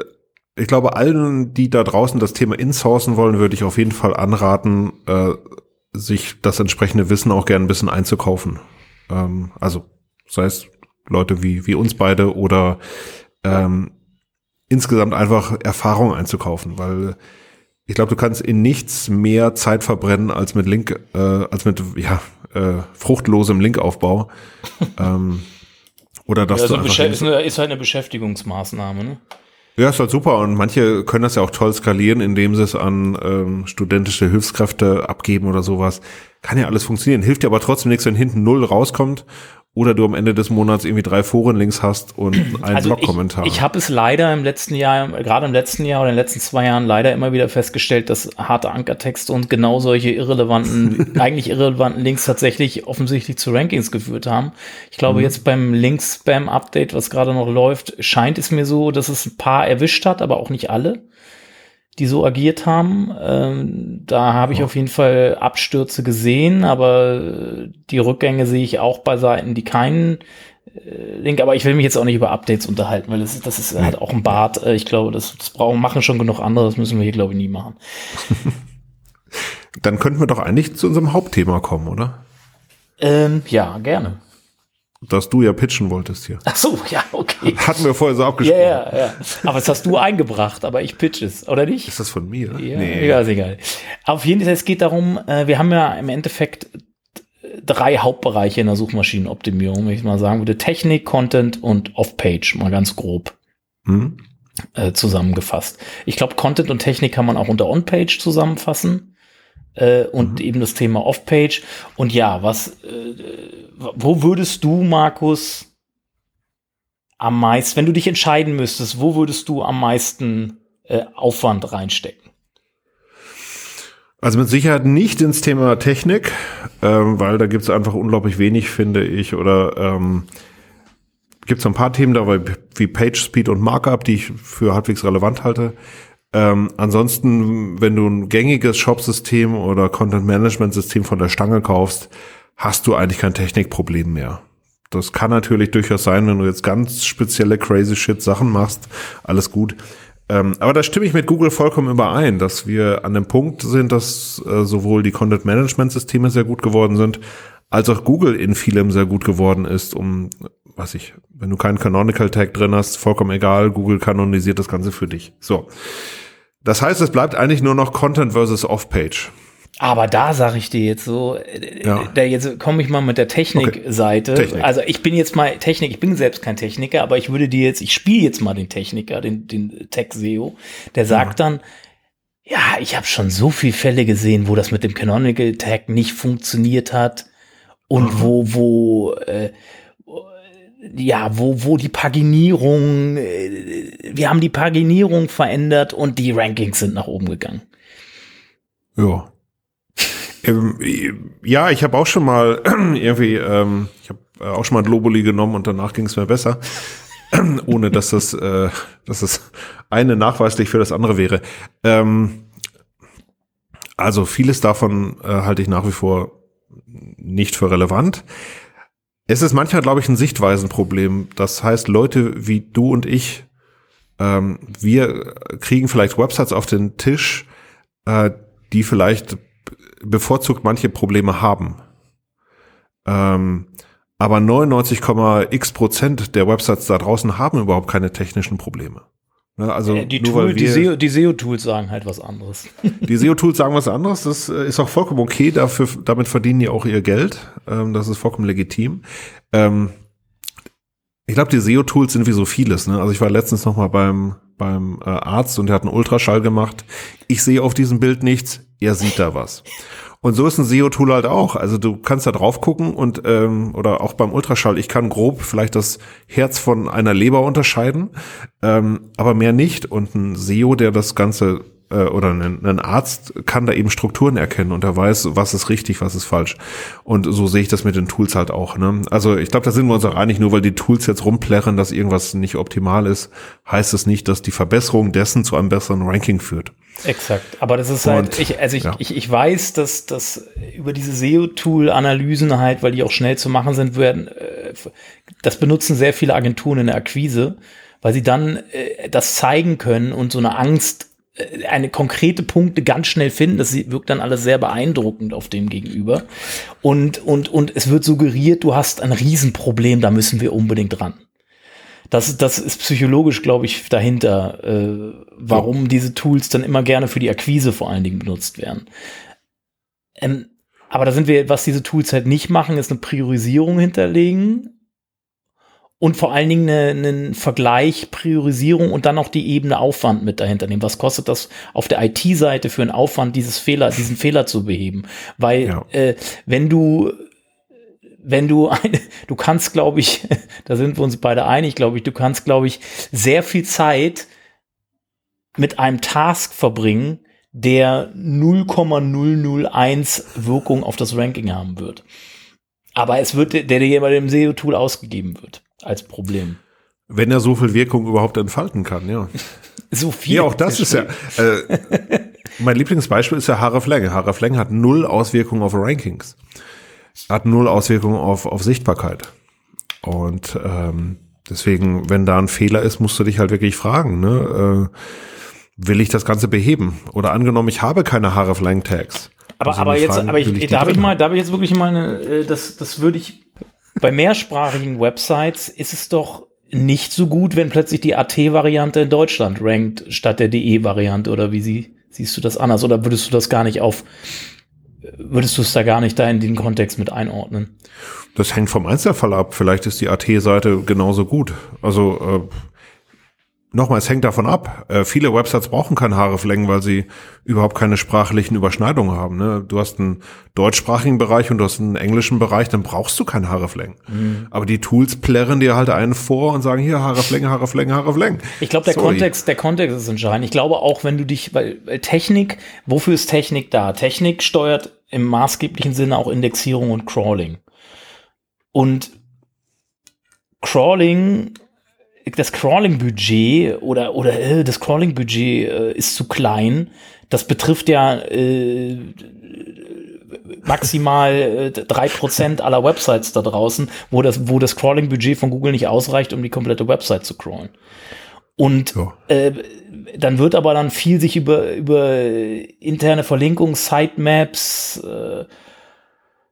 ich glaube, allen, die da draußen das Thema insourcen wollen, würde ich auf jeden Fall anraten, äh, sich das entsprechende Wissen auch gern ein bisschen einzukaufen. Ähm, also sei es Leute wie, wie uns beide oder ähm, insgesamt einfach Erfahrung einzukaufen, weil ich glaube, du kannst in nichts mehr Zeit verbrennen als mit Link, äh, als mit ja, äh, fruchtlosem Linkaufbau. ähm, oder dass Ja, du so einfach ist, eine, ist halt eine Beschäftigungsmaßnahme, ne? ja, ist halt super. Und manche können das ja auch toll skalieren, indem sie es an ähm, studentische Hilfskräfte abgeben oder sowas. Kann ja alles funktionieren. Hilft dir aber trotzdem nichts, wenn hinten null rauskommt oder du am Ende des Monats irgendwie drei Forenlinks hast und einen Also ich, Blog-Kommentar. ich habe es leider im letzten Jahr, gerade im letzten Jahr oder in den letzten zwei Jahren leider immer wieder festgestellt, dass harte Ankertexte und genau solche irrelevanten, eigentlich irrelevanten Links tatsächlich offensichtlich zu Rankings geführt haben. Ich Mhm. glaube, jetzt beim Links-Spam-Update, was gerade noch läuft, scheint es mir so, dass es ein paar erwischt hat, aber auch nicht alle, die so agiert haben. Ähm, da habe ich auf jeden Fall Abstürze gesehen, aber äh, die Rückgänge sehe ich auch bei Seiten, die keinen äh, Link, aber ich will mich jetzt auch nicht über Updates unterhalten, weil das, ist- das ist halt auch ein Bad. Äh, Ich glaube, das, das brauchen, machen schon genug andere, das müssen wir hier, glaube ich, nie machen. Dann könnten wir doch eigentlich zu unserem Hauptthema kommen, oder? Ähm, ja, gerne. Das du ja pitchen wolltest hier. Ach so, ja, okay. Hatten wir vorher so Ja, abgesprochen. ja, ja. Aber das hast du eingebracht, aber ich pitch es, oder nicht? Ist das von mir? Ja, ja, ist egal. Auf jeden Fall, es geht darum, äh, wir haben ja im Endeffekt drei Hauptbereiche in der Suchmaschinenoptimierung, wenn ich mal sagen würde. Technik, Content und Off-Page, mal ganz grob Hm? äh, zusammengefasst. Ich glaube, Content und Technik kann man auch unter On-Page zusammenfassen. Äh, und eben das Thema Off-Page. Und ja, was, äh, wo würdest du, Markus, am meisten, wenn du dich entscheiden müsstest, wo würdest du am meisten äh, Aufwand reinstecken? Also mit Sicherheit nicht ins Thema Technik, ähm, weil da gibt es einfach unglaublich wenig, finde ich. Oder ähm, gibt es ein paar Themen dabei wie Page Speed und Markup, die ich für halbwegs relevant halte. Ähm, ansonsten, wenn du ein gängiges Shop-System oder Content-Management-System von der Stange kaufst, hast du eigentlich kein Technikproblem mehr. Das kann natürlich durchaus sein, wenn du jetzt ganz spezielle crazy shit Sachen machst, alles gut. Ähm, aber da stimme ich mit Google vollkommen überein, dass wir an dem Punkt sind, dass äh, sowohl die Content-Management-Systeme sehr gut geworden sind, als auch Google in vielem sehr gut geworden ist, um, was ich, wenn du keinen Canonical Tag drin hast, vollkommen egal, Google kanonisiert das Ganze für dich. So. Das heißt, es bleibt eigentlich nur noch Content versus Off-Page. Aber da sage ich dir jetzt so, äh, Ja. da jetzt komme ich mal mit der Technikseite. Okay. Technik. Also ich bin jetzt mal Technik, ich bin selbst kein Techniker, aber ich würde dir jetzt, ich spiele jetzt mal den Techniker, den, den Tech-SEO, der sagt dann, ja, ich habe schon so viele Fälle gesehen, wo das mit dem Canonical Tag nicht funktioniert hat und wo, wo, äh, ja, wo, wo die Paginierung, äh, wir haben die Paginierung verändert und die Rankings sind nach oben gegangen. Ja. ähm, ja, ich habe auch schon mal irgendwie, ähm, ich habe äh, auch schon mal ein Globuli genommen und danach ging es mir besser, ohne dass das, äh, dass das eine nachweislich für das andere wäre. Ähm, also vieles davon äh, halte ich nach wie vor nicht für relevant. Es ist manchmal, glaube ich, ein Sichtweisenproblem. Das heißt, Leute wie du und ich, ähm, wir kriegen vielleicht Websites auf den Tisch, äh, die vielleicht bevorzugt manche Probleme haben. Ähm, aber 99,x Prozent der Websites da draußen haben überhaupt keine technischen Probleme. Ne, also Äh, Die, nur Tool, die, SEO, die SEO-Tools sagen halt was anderes. die SEO-Tools sagen was anderes, das äh, ist auch vollkommen okay, dafür, damit verdienen die auch ihr Geld, ähm, das ist vollkommen legitim. Ähm, ich glaube, die SEO-Tools sind wie so vieles. Ne? Also ich war letztens noch mal beim, beim äh, Arzt und der hat einen Ultraschall gemacht. Ich sehe auf diesem Bild nichts, er sieht da was. Und so ist ein SEO-Tool halt auch. Also du kannst da drauf gucken und ähm, oder auch beim Ultraschall, ich kann grob vielleicht das Herz von einer Leber unterscheiden, ähm, aber mehr nicht. Und ein SEO, der das Ganze äh, oder ein, ein Arzt kann da eben Strukturen erkennen und er weiß, was ist richtig, was ist falsch. Und so sehe ich das mit den Tools halt auch. Ne? Also ich glaube, da sind wir uns auch einig, nur weil die Tools jetzt rumplärren, dass irgendwas nicht optimal ist, heißt es nicht, dass die Verbesserung dessen zu einem besseren Ranking führt. Exakt. Aber das ist halt, Und, ich, also ich, ja. ich, ich weiß, dass, dass über diese SEO-Tool-Analysen halt, weil die auch schnell zu machen sind, werden, äh, das benutzen sehr viele Agenturen in der Akquise, weil sie dann äh, das zeigen können und so eine Angst eine konkrete Punkte ganz schnell finden. Das wirkt dann alles sehr beeindruckend auf dem Gegenüber. Und, und, und es wird suggeriert, du hast ein Riesenproblem, da müssen wir unbedingt ran. Das, das ist psychologisch, glaube ich, dahinter, äh, warum ja. diese Tools dann immer gerne für die Akquise vor allen Dingen benutzt werden. Ähm, aber da sind wir, was diese Tools halt nicht machen, ist eine Priorisierung hinterlegen und vor allen Dingen einen Vergleich, Priorisierung und dann noch die Ebene Aufwand mit dahinter nehmen. Was kostet das auf der IT-Seite für einen Aufwand, dieses Fehler, diesen Fehler zu beheben? Weil ja. äh, wenn du wenn du eine, du kannst, glaube ich, da sind wir uns beide einig, glaube ich, du kannst, glaube ich, sehr viel Zeit mit einem Task verbringen, der 0,001 Wirkung auf das Ranking haben wird. Aber es wird, der dir bei dem SEO-Tool ausgegeben wird, als Problem. Wenn er so viel Wirkung überhaupt entfalten kann, ja. so viel. Ja, auch das ist ja, äh, mein Lieblingsbeispiel ist ja Haraflang. Haraflang hat null Auswirkungen auf Rankings. Hat null Auswirkungen auf, auf Sichtbarkeit. Und ähm, deswegen, wenn da ein Fehler ist, musst du dich halt wirklich fragen, ne? Äh, will ich das Ganze beheben? Oder angenommen, ich habe keine Hreflang Tags. Aber, also aber jetzt, fragen, aber ich, ich da habe ich mal, da habe ich jetzt wirklich mal eine, äh, das, das würde ich, bei mehrsprachigen Websites ist es doch nicht so gut, wenn plötzlich die AT-Variante in Deutschland rankt statt der DE-Variante oder wie sie, siehst du das anders oder würdest du das gar nicht auf, würdest du es da gar nicht da in den Kontext mit einordnen? Das hängt vom Einzelfall ab. Vielleicht ist die AT-Seite genauso gut. Also äh, Nochmal, es hängt davon ab. Äh, viele Websites brauchen keine Haareflängen, weil sie überhaupt keine sprachlichen Überschneidungen haben. Ne? Du hast einen deutschsprachigen Bereich und du hast einen englischen Bereich, dann brauchst du keine Haareflängen. Mhm. Aber die Tools plärren dir halt einen vor und sagen, hier Haareflänge, Haareflänge, Haareflängen. Ich glaube, der Kontext, der Kontext ist entscheidend. Ich glaube auch, wenn du dich, weil Technik, wofür ist Technik da? Technik steuert im maßgeblichen Sinne auch Indexierung und Crawling. Und Crawling das Crawling-Budget oder, oder äh, das Crawling-Budget äh, ist zu klein. Das betrifft ja äh, maximal äh, drei Prozent aller Websites da draußen, wo das, wo das Crawling-Budget von Google nicht ausreicht, um die komplette Website zu crawlen. Und ja. äh, dann wird aber dann viel sich über, über interne Verlinkungen, Sitemaps, äh,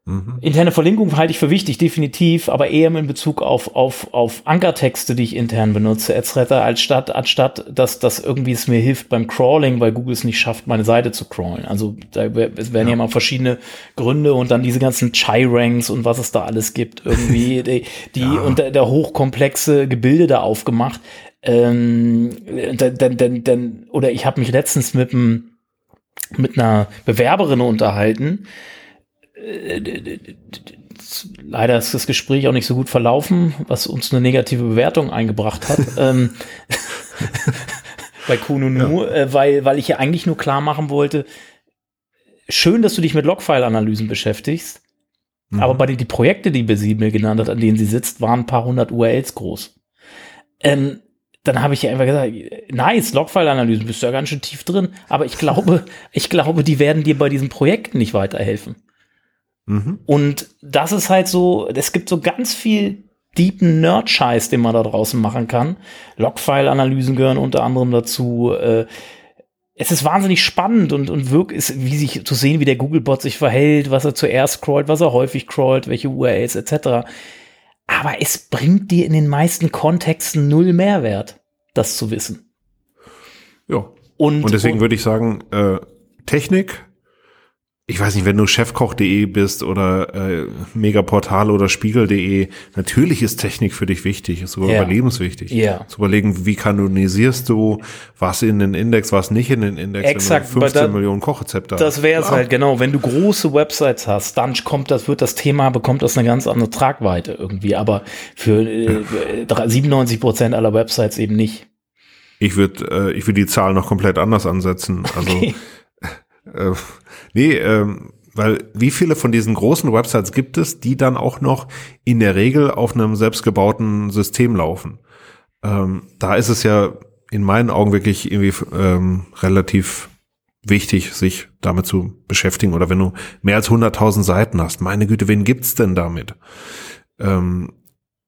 Mhm. Interne Verlinkung halte ich für wichtig, definitiv, aber eher in Bezug auf, auf, auf Ankertexte, die ich intern benutze, etc., als statt, anstatt, dass das irgendwie es mir hilft beim Crawling, weil Google es nicht schafft, meine Seite zu crawlen. Also da es werden ja. ja mal verschiedene Gründe und dann diese ganzen Chai-Ranks und was es da alles gibt, irgendwie, die, die ja. und der, der hochkomplexe Gebilde da aufgemacht. Ähm, dann, dann, dann, dann, oder ich habe mich letztens mit, einem mit einer Bewerberin unterhalten, leider ist das Gespräch auch nicht so gut verlaufen, was uns eine negative Bewertung eingebracht hat. ähm, bei Kununu, ja. äh, weil, weil ich ja eigentlich nur klar machen wollte, schön, dass du dich mit Logfile-Analysen beschäftigst, mhm. aber bei den die Projekte, die mir genannt hat, an denen sie sitzt, waren ein paar hundert URLs groß. Ähm, dann habe ich ja einfach gesagt, nice, Logfile-Analysen, bist du ja ganz schön tief drin, aber ich glaube, ich glaube, die werden dir bei diesen Projekten nicht weiterhelfen. Mhm. Und das ist halt so, es gibt so ganz viel deepen Nerd-Scheiß, den man da draußen machen kann. Logfile-Analysen gehören unter anderem dazu. Äh, es ist wahnsinnig spannend und, und wirkt ist, wie sich zu sehen, wie der Googlebot sich verhält, was er zuerst crawlt, was er häufig crawlt, welche URLs etc. Aber es bringt dir in den meisten Kontexten null Mehrwert, das zu wissen. Ja. Und, und deswegen würde ich sagen, äh, Technik ich weiß nicht, wenn du chefkoch.de bist oder äh, Megaportal oder Spiegel.de, natürlich ist Technik für dich wichtig, ist sogar yeah. überlebenswichtig. Yeah. Zu überlegen, wie kanonisierst du, was in den Index, was nicht in den Index, Exakt, 15 da, Millionen Kochrezepte Das wäre es halt, genau. Wenn du große Websites hast, dann kommt das, wird das Thema, bekommt das eine ganz andere Tragweite irgendwie, aber für äh, 97 Prozent aller Websites eben nicht. Ich würde, äh, ich würde die Zahl noch komplett anders ansetzen. Also, okay. Äh, Nee, ähm, weil wie viele von diesen großen Websites gibt es, die dann auch noch in der Regel auf einem selbstgebauten System laufen? Ähm, da ist es ja in meinen Augen wirklich irgendwie ähm, relativ wichtig, sich damit zu beschäftigen. Oder wenn du mehr als 100.000 Seiten hast, meine Güte, wen gibt's denn damit? Ähm,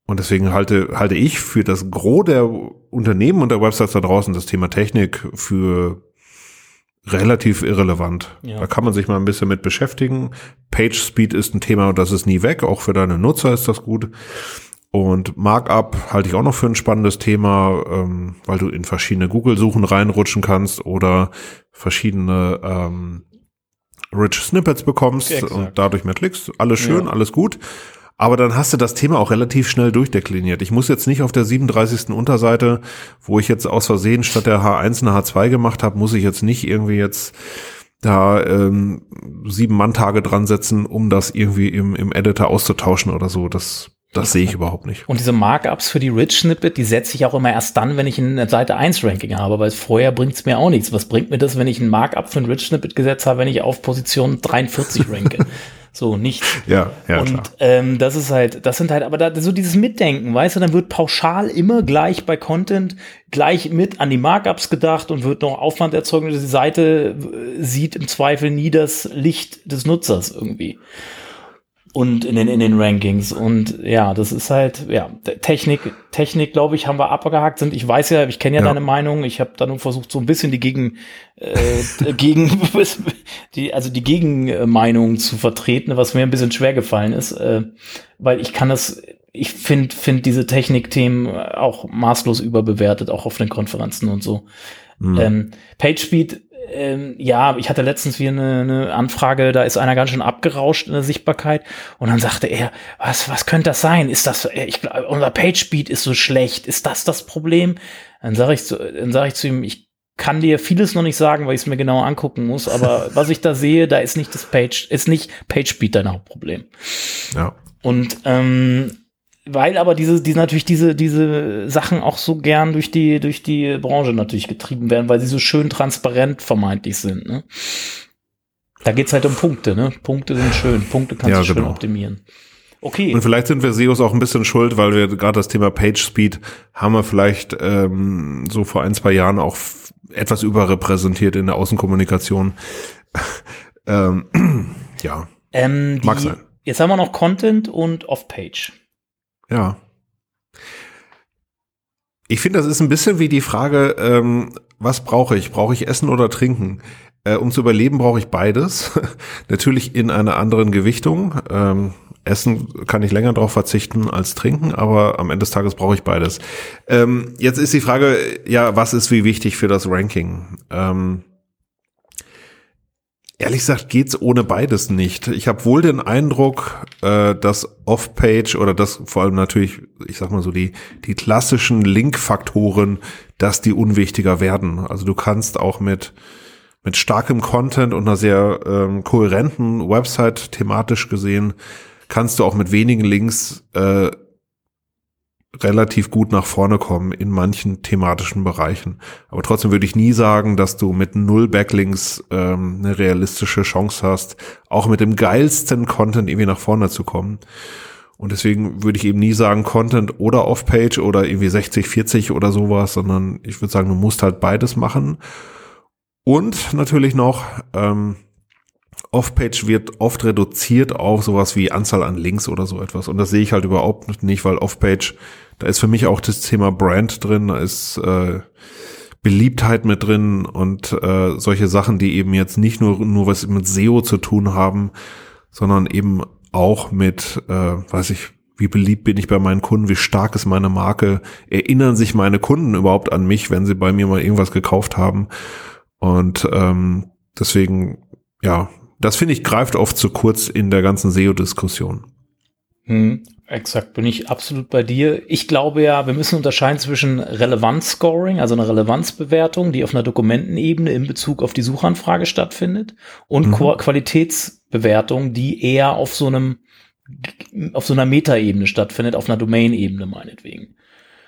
und deswegen halte, halte ich für das Gros der Unternehmen und der Websites da draußen das Thema Technik für relativ irrelevant. Ja. Da kann man sich mal ein bisschen mit beschäftigen. Page Speed ist ein Thema, das ist nie weg. Auch für deine Nutzer ist das gut. Und Markup halte ich auch noch für ein spannendes Thema, ähm, weil du in verschiedene Google-Suchen reinrutschen kannst oder verschiedene ähm, Rich Snippets bekommst Exakt. und dadurch mehr Klicks. Alles schön, Ja. alles gut. Aber dann hast du das Thema auch relativ schnell durchdekliniert. Ich muss jetzt nicht auf der 37. Unterseite, wo ich jetzt aus Versehen statt der H1 eine H2 gemacht habe, muss ich jetzt nicht irgendwie jetzt da ähm, sieben Manntage dran setzen, um das irgendwie im, im Editor auszutauschen oder so. Das, das sehe ich überhaupt nicht. Und diese Markups für die Rich Snippet, die setze ich auch immer erst dann, wenn ich ein Seite 1 Ranking habe, weil vorher bringt es mir auch nichts. Was bringt mir das, wenn ich ein Markup für ein Rich Snippet gesetzt habe, wenn ich auf Position 43 ranke? so, nichts. Ja, ja, klar. Und ähm, das ist halt, das sind halt, aber da, so dieses Mitdenken, weißt du, dann wird pauschal immer gleich bei Content gleich mit an die Markups gedacht und wird noch Aufwand erzeugt. und Die Seite äh, sieht im Zweifel nie das Licht des Nutzers irgendwie. Und in den, in den Rankings. Und ja, das ist halt, ja, Technik, Technik, glaube ich, haben wir abgehakt sind. Ich weiß ja, ich kenne ja, Ja. deine Meinung. Ich habe da nur versucht, so ein bisschen die Gegen, äh, gegen, die, also die Gegenmeinung zu vertreten, was mir ein bisschen schwer gefallen ist, äh, weil ich kann das, ich finde, finde diese Technikthemen auch maßlos überbewertet, auch auf den Konferenzen und so. Hm. Ähm, PageSpeed, ähm, ja, ich hatte letztens wieder eine, eine Anfrage, da ist einer ganz schön abgerauscht in der Sichtbarkeit und dann sagte er, was, was könnte das sein? Ist das, äh, ich glaube, unser PageSpeed ist so schlecht, ist das das Problem? Dann sage ich, zu, dann sage ich zu ihm, ich kann dir vieles noch nicht sagen, weil ich es mir genau angucken muss, aber was ich da sehe, da ist nicht das Page, ist nicht PageSpeed dein Hauptproblem. ja. Und ähm, weil aber diese, diese natürlich diese, diese Sachen auch so gern durch die, durch die Branche natürlich getrieben werden, weil sie so schön transparent vermeintlich sind. Ne? Da geht's halt um Punkte, ne? Punkte sind schön. Punkte kannst Ja, du schön genau. optimieren. Okay. Und vielleicht sind wir SEOs auch ein bisschen schuld, weil wir gerade das Thema Page Speed haben wir vielleicht ähm, so vor ein, zwei Jahren auch etwas überrepräsentiert in der Außenkommunikation. ähm, ja, ähm, die, mag sein. Jetzt haben wir noch Content und Off-Page. Ja. Ich finde, das ist ein bisschen wie die Frage, ähm, was brauche ich? Brauche ich Essen oder Trinken? Äh, um zu überleben, brauche ich beides. Natürlich in einer anderen Gewichtung. Ähm, Essen kann ich länger drauf verzichten als trinken, aber am Ende des Tages brauche ich beides. Ähm, jetzt ist die Frage, ja, was ist wie wichtig für das Ranking? Ähm, ehrlich gesagt geht's ohne beides nicht. Ich habe wohl den Eindruck, äh, dass Off-Page oder das vor allem natürlich, ich sag mal so die die klassischen Link-Faktoren, dass die unwichtiger werden. Also du kannst auch mit mit starkem Content und einer sehr ähm, kohärenten Website thematisch gesehen, kannst du auch mit wenigen Links äh, relativ gut nach vorne kommen in manchen thematischen Bereichen. Aber trotzdem würde ich nie sagen, dass du mit null Backlinks ähm, eine realistische Chance hast, auch mit dem geilsten Content irgendwie nach vorne zu kommen. Und deswegen würde ich eben nie sagen Content oder Off-Page oder irgendwie 60, 40 oder sowas, sondern ich würde sagen, du musst halt beides machen. Und natürlich noch, ähm, Off-Page wird oft reduziert auf sowas wie Anzahl an Links oder so etwas. Und das sehe ich halt überhaupt nicht, weil Off-Page, da ist für mich auch das Thema Brand drin, da ist äh, Beliebtheit mit drin und äh, solche Sachen, die eben jetzt nicht nur, nur was mit SEO zu tun haben, sondern eben auch mit, äh, weiß ich, wie beliebt bin ich bei meinen Kunden, wie stark ist meine Marke, erinnern sich meine Kunden überhaupt an mich, wenn sie bei mir mal irgendwas gekauft haben. Und ähm, deswegen, ja, das finde ich greift oft zu kurz in der ganzen SEO-Diskussion. Hm, exakt, bin ich absolut bei dir. Ich glaube ja, wir müssen unterscheiden zwischen Relevanz-Scoring, also einer Relevanzbewertung, die auf einer Dokumentenebene in Bezug auf die Suchanfrage stattfindet, und Mhm. Qua- Qualitätsbewertung, die eher auf so einem auf so einer Metaebene stattfindet, auf einer Domain-Ebene meinetwegen.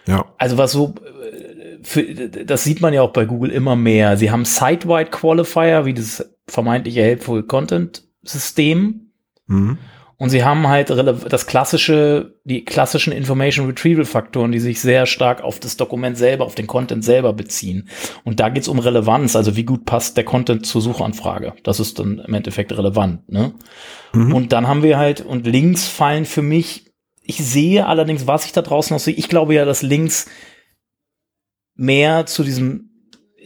Ja, Also was so, äh, für, das sieht man ja auch bei Google immer mehr. Sie haben Site-Wide Qualifier, wie das vermeintliche Helpful Content System. mhm. Und sie haben halt das klassische, die klassischen Information Retrieval Faktoren, die sich sehr stark auf das Dokument selber, auf den Content selber beziehen. Und da geht's um Relevanz, also wie gut passt der Content zur Suchanfrage. Das ist dann im Endeffekt relevant. Ne? Mhm. Und dann haben wir halt, und Links fallen für mich, ich sehe allerdings, was ich da draußen noch sehe, ich glaube ja, dass Links mehr zu diesem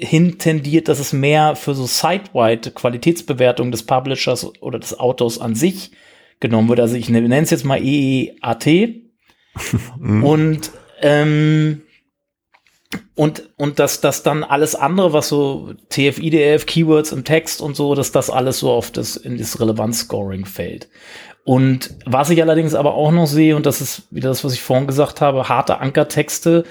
hin tendiert, dass es mehr für so site-wide Qualitätsbewertung des Publishers oder des Autos an sich genommen wird. Also ich nenne es jetzt mal EEAT. und ähm, und, und dass das dann alles andere, was so TF, IDF, Keywords im Text und so, dass das alles so auf das, in das Relevanz-Scoring fällt. Und was ich allerdings aber auch noch sehe, und das ist wieder das, was ich vorhin gesagt habe, harte Ankertexte,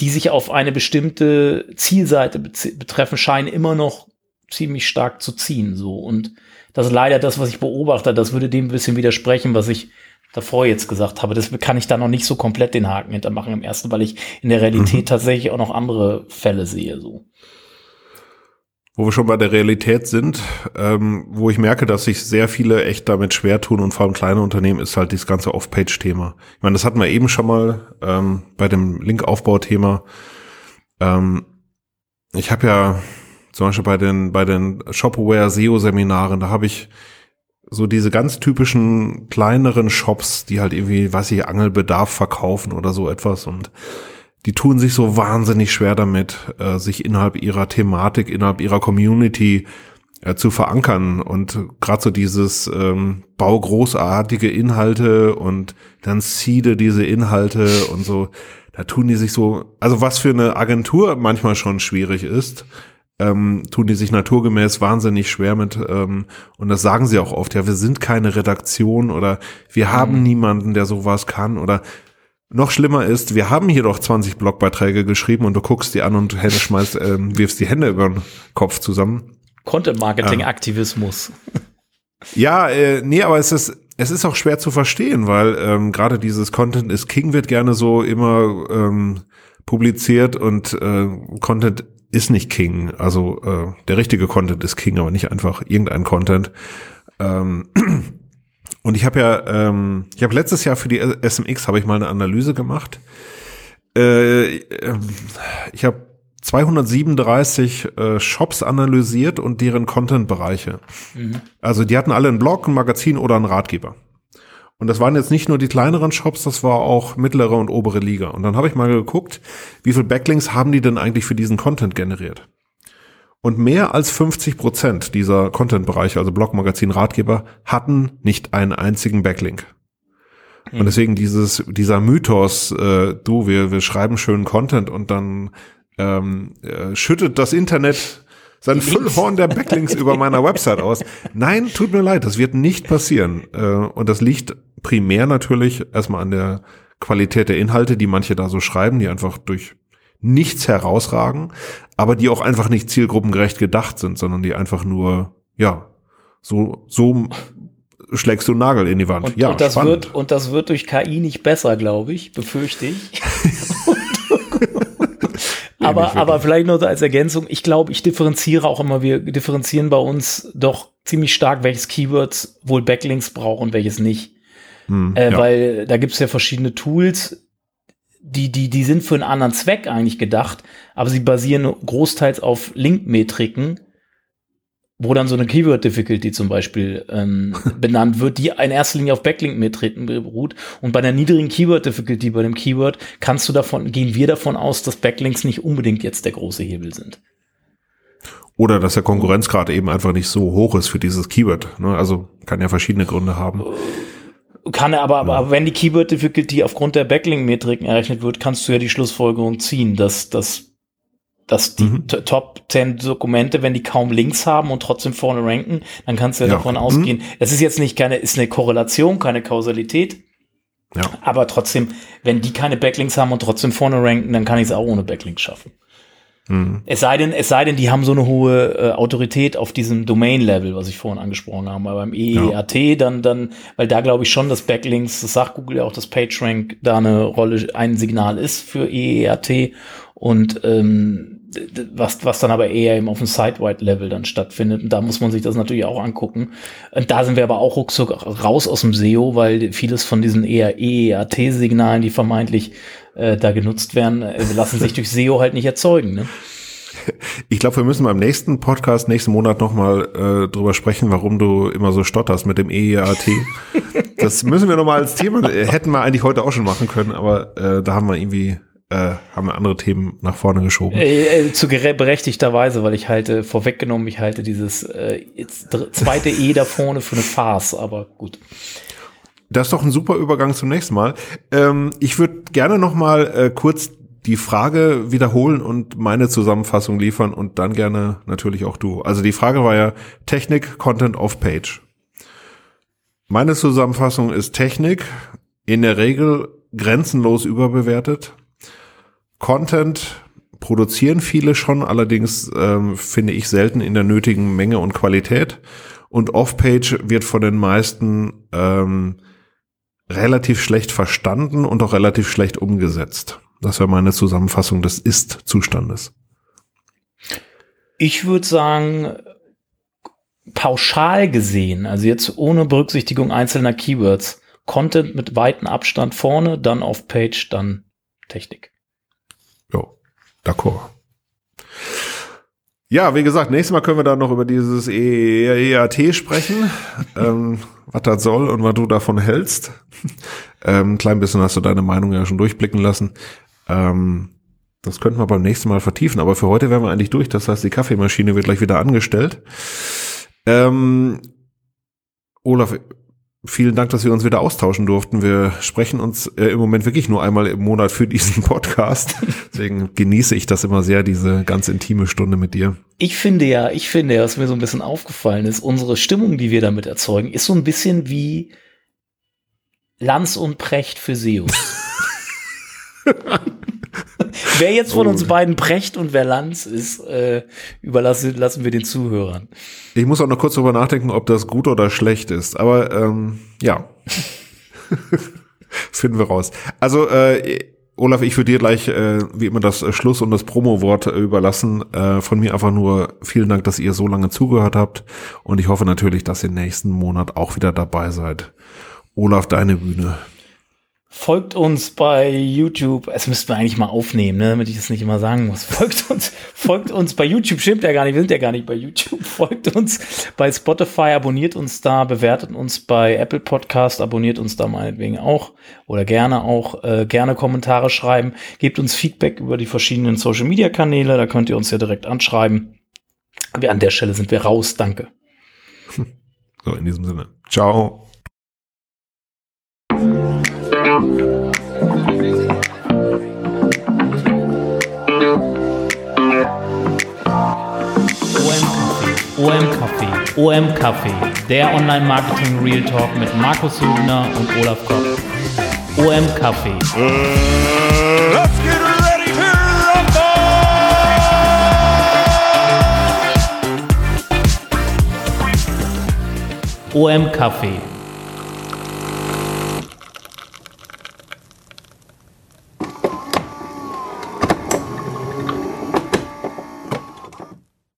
die sich auf eine bestimmte Zielseite betreffen, scheinen immer noch ziemlich stark zu ziehen, so. Und das ist leider das, was ich beobachte. Das würde dem ein bisschen widersprechen, was ich davor jetzt gesagt habe. Das kann ich da noch nicht so komplett den Haken hintermachen im ersten, weil ich in der Realität mhm. tatsächlich auch noch andere Fälle sehe, so. Wo wir schon bei der Realität sind, ähm, wo ich merke, dass sich sehr viele echt damit schwer tun und vor allem kleine Unternehmen ist halt dieses ganze Off-Page-Thema. Ich meine, das hatten wir eben schon mal ähm, bei dem Link-Aufbau-Thema. Ähm, ich habe ja zum Beispiel bei den bei den Shopware SEO-Seminaren, da habe ich so diese ganz typischen kleineren Shops, die halt irgendwie, weiß ich, Angelbedarf verkaufen oder so etwas und die tun sich so wahnsinnig schwer damit, äh, sich innerhalb ihrer Thematik, innerhalb ihrer Community äh, zu verankern und gerade so dieses ähm, Bau großartige Inhalte und dann seede diese Inhalte und so, da tun die sich so, also was für eine Agentur manchmal schon schwierig ist, ähm, tun die sich naturgemäß wahnsinnig schwer mit ähm, und das sagen sie auch oft, ja, wir sind keine Redaktion oder wir haben mhm. niemanden, der sowas kann oder noch schlimmer ist, wir haben hier doch 20 Blogbeiträge geschrieben und du guckst die an und Hände schmeißt, ähm, wirfst die Hände über den Kopf zusammen. Content-Marketing-Aktivismus. Ja, äh, nee, aber es ist, es ist auch schwer zu verstehen, weil ähm, gerade dieses Content is King wird gerne so immer ähm, publiziert und äh, Content ist nicht King. Also äh, der richtige Content ist King, aber nicht einfach irgendein Content. Ähm, und ich habe ja, ähm, ich habe letztes Jahr für die SMX habe ich mal eine Analyse gemacht. Äh, ähm, ich habe 237 äh, Shops analysiert und deren Content-Bereiche. Mhm. Also die hatten alle einen Blog, ein Magazin oder einen Ratgeber. Und das waren jetzt nicht nur die kleineren Shops, das war auch mittlere und obere Liga. Und dann habe ich mal geguckt, wie viel Backlinks haben die denn eigentlich für diesen Content generiert? Und mehr als 50 Prozent dieser Content-Bereiche, also Blog, Magazin, Ratgeber, hatten nicht einen einzigen Backlink. Und hm. deswegen dieses, dieser Mythos, äh, du, wir, wir schreiben schönen Content und dann ähm, äh, schüttet das Internet sein Füllhorn der Backlinks über meiner Website aus. Nein, tut mir leid, das wird nicht passieren. Äh, und das liegt primär natürlich erstmal an der Qualität der Inhalte, die manche da so schreiben, die einfach durch nichts herausragen, aber die auch einfach nicht zielgruppengerecht gedacht sind, sondern die einfach nur, ja, so, so schlägst du einen Nagel in die Wand. Und, ja, und das spannend. wird, und das wird durch KI nicht besser, glaube ich, befürchte ich. aber, aber vielleicht noch als Ergänzung, ich glaube, ich differenziere auch immer, wir differenzieren bei uns doch ziemlich stark, welches Keywords wohl Backlinks braucht und welches nicht. Hm, äh, ja. Weil da gibt es ja verschiedene Tools, die, die, die sind für einen anderen Zweck eigentlich gedacht, aber sie basieren großteils auf Link-Metriken, wo dann so eine Keyword-Difficulty zum Beispiel ähm, benannt wird, die in erster Linie auf Backlink-Metriken beruht. Und bei einer niedrigen Keyword-Difficulty bei dem Keyword kannst du davon, gehen wir davon aus, dass Backlinks nicht unbedingt jetzt der große Hebel sind. Oder dass der Konkurrenzgrad eben einfach nicht so hoch ist für dieses Keyword. Ne? Also kann ja verschiedene Gründe haben. Kann er aber, aber, aber wenn die Keyword Difficulty aufgrund der Backlink-Metriken errechnet wird, kannst du ja die Schlussfolgerung ziehen, dass, dass, dass die mhm. Top 10 Dokumente, wenn die kaum Links haben und trotzdem vorne ranken, dann kannst du ja, ja. davon ausgehen. Mhm. Es ist jetzt nicht keine, ist eine Korrelation, keine Kausalität. Ja. Aber trotzdem, wenn die keine Backlinks haben und trotzdem vorne ranken, dann kann ich es auch ohne Backlinks schaffen. Mhm. Es sei denn, es sei denn, die haben so eine hohe äh, Autorität auf diesem Domain-Level, was ich vorhin angesprochen habe. Aber beim EEAT ja. dann, dann, weil da glaube ich schon, dass Backlinks, das sagt Google ja auch, dass PageRank da eine Rolle, ein Signal ist für EEAT und ähm, was, was dann aber eher eben auf dem Site-Wide-Level dann stattfindet. Und da muss man sich das natürlich auch angucken. Und da sind wir aber auch ruckzuck raus aus dem SEO, weil vieles von diesen eher EEAT-Signalen, die vermeintlich äh, da genutzt werden, äh, lassen sich durch SEO halt nicht erzeugen. Ne? Ich glaube, wir müssen beim nächsten Podcast nächsten Monat nochmal äh, drüber sprechen, warum du immer so stotterst mit dem EEAT. das müssen wir nochmal als Thema, äh, hätten wir eigentlich heute auch schon machen können, aber äh, da haben wir irgendwie äh, haben wir andere Themen nach vorne geschoben. Äh, äh, zu gere- berechtigterweise, weil ich halte, vorweggenommen, ich halte dieses äh, zweite E da vorne für eine Farce, aber gut. Das ist doch ein super Übergang zum nächsten Mal. Ähm, ich würde gerne noch mal äh, kurz die Frage wiederholen und meine Zusammenfassung liefern und dann gerne natürlich auch du. Also die Frage war ja Technik, Content off Page. Meine Zusammenfassung ist Technik in der Regel grenzenlos überbewertet. Content produzieren viele schon, allerdings ähm, finde ich selten in der nötigen Menge und Qualität. Und Off-Page wird von den meisten ähm, relativ schlecht verstanden und auch relativ schlecht umgesetzt. Das wäre meine Zusammenfassung des Ist-Zustandes. Ich würde sagen, pauschal gesehen, also jetzt ohne Berücksichtigung einzelner Keywords, Content mit weitem Abstand vorne, dann auf Page, dann Technik. Jo, d'accord. Ja, wie gesagt, nächstes Mal können wir dann noch über dieses E- EAT sprechen, ähm, was das soll und was du davon hältst. Ähm, ein klein bisschen hast du deine Meinung ja schon durchblicken lassen. Ähm, das könnten wir beim nächsten Mal vertiefen, aber für heute wären wir eigentlich durch. Das heißt, die Kaffeemaschine wird gleich wieder angestellt. Ähm, Olaf, vielen Dank, dass wir uns wieder austauschen durften. Wir sprechen uns äh, im Moment wirklich nur einmal im Monat für diesen Podcast. Deswegen genieße ich das immer sehr, diese ganz intime Stunde mit dir. Ich finde ja, ich finde ja, was mir so ein bisschen aufgefallen ist, unsere Stimmung, die wir damit erzeugen, ist so ein bisschen wie Lanz und Precht für SEO. wer jetzt von Oh. uns beiden Precht und wer Lanz ist, äh, überlassen lassen wir den Zuhörern. Ich muss auch noch kurz drüber nachdenken, ob das gut oder schlecht ist. Aber ähm, ja, finden wir raus. Also äh, Olaf, ich würde dir gleich äh, wie immer das Schluss und das Promo-Wort äh, überlassen. Äh, von mir einfach nur vielen Dank, dass ihr so lange zugehört habt. Und ich hoffe natürlich, dass ihr nächsten Monat auch wieder dabei seid. Olaf, deine Bühne. Folgt uns bei YouTube, das müssten wir eigentlich mal aufnehmen, ne, damit ich das nicht immer sagen muss. Folgt uns, folgt uns bei YouTube, stimmt ja gar nicht, wir sind ja gar nicht bei YouTube. Folgt uns bei Spotify, abonniert uns da, bewertet uns bei Apple Podcast, abonniert uns da meinetwegen auch oder gerne auch, äh, gerne Kommentare schreiben. Gebt uns Feedback über die verschiedenen Social Media Kanäle, da könnt ihr uns ja direkt anschreiben. Wir, an der Stelle sind wir raus, danke. So, in diesem Sinne. Ciao. OM Café, OM Café, der Online Marketing Real Talk mit Markus Hübner und Olaf Kopp. OM Café, Let's get ready to rumble! OM Café,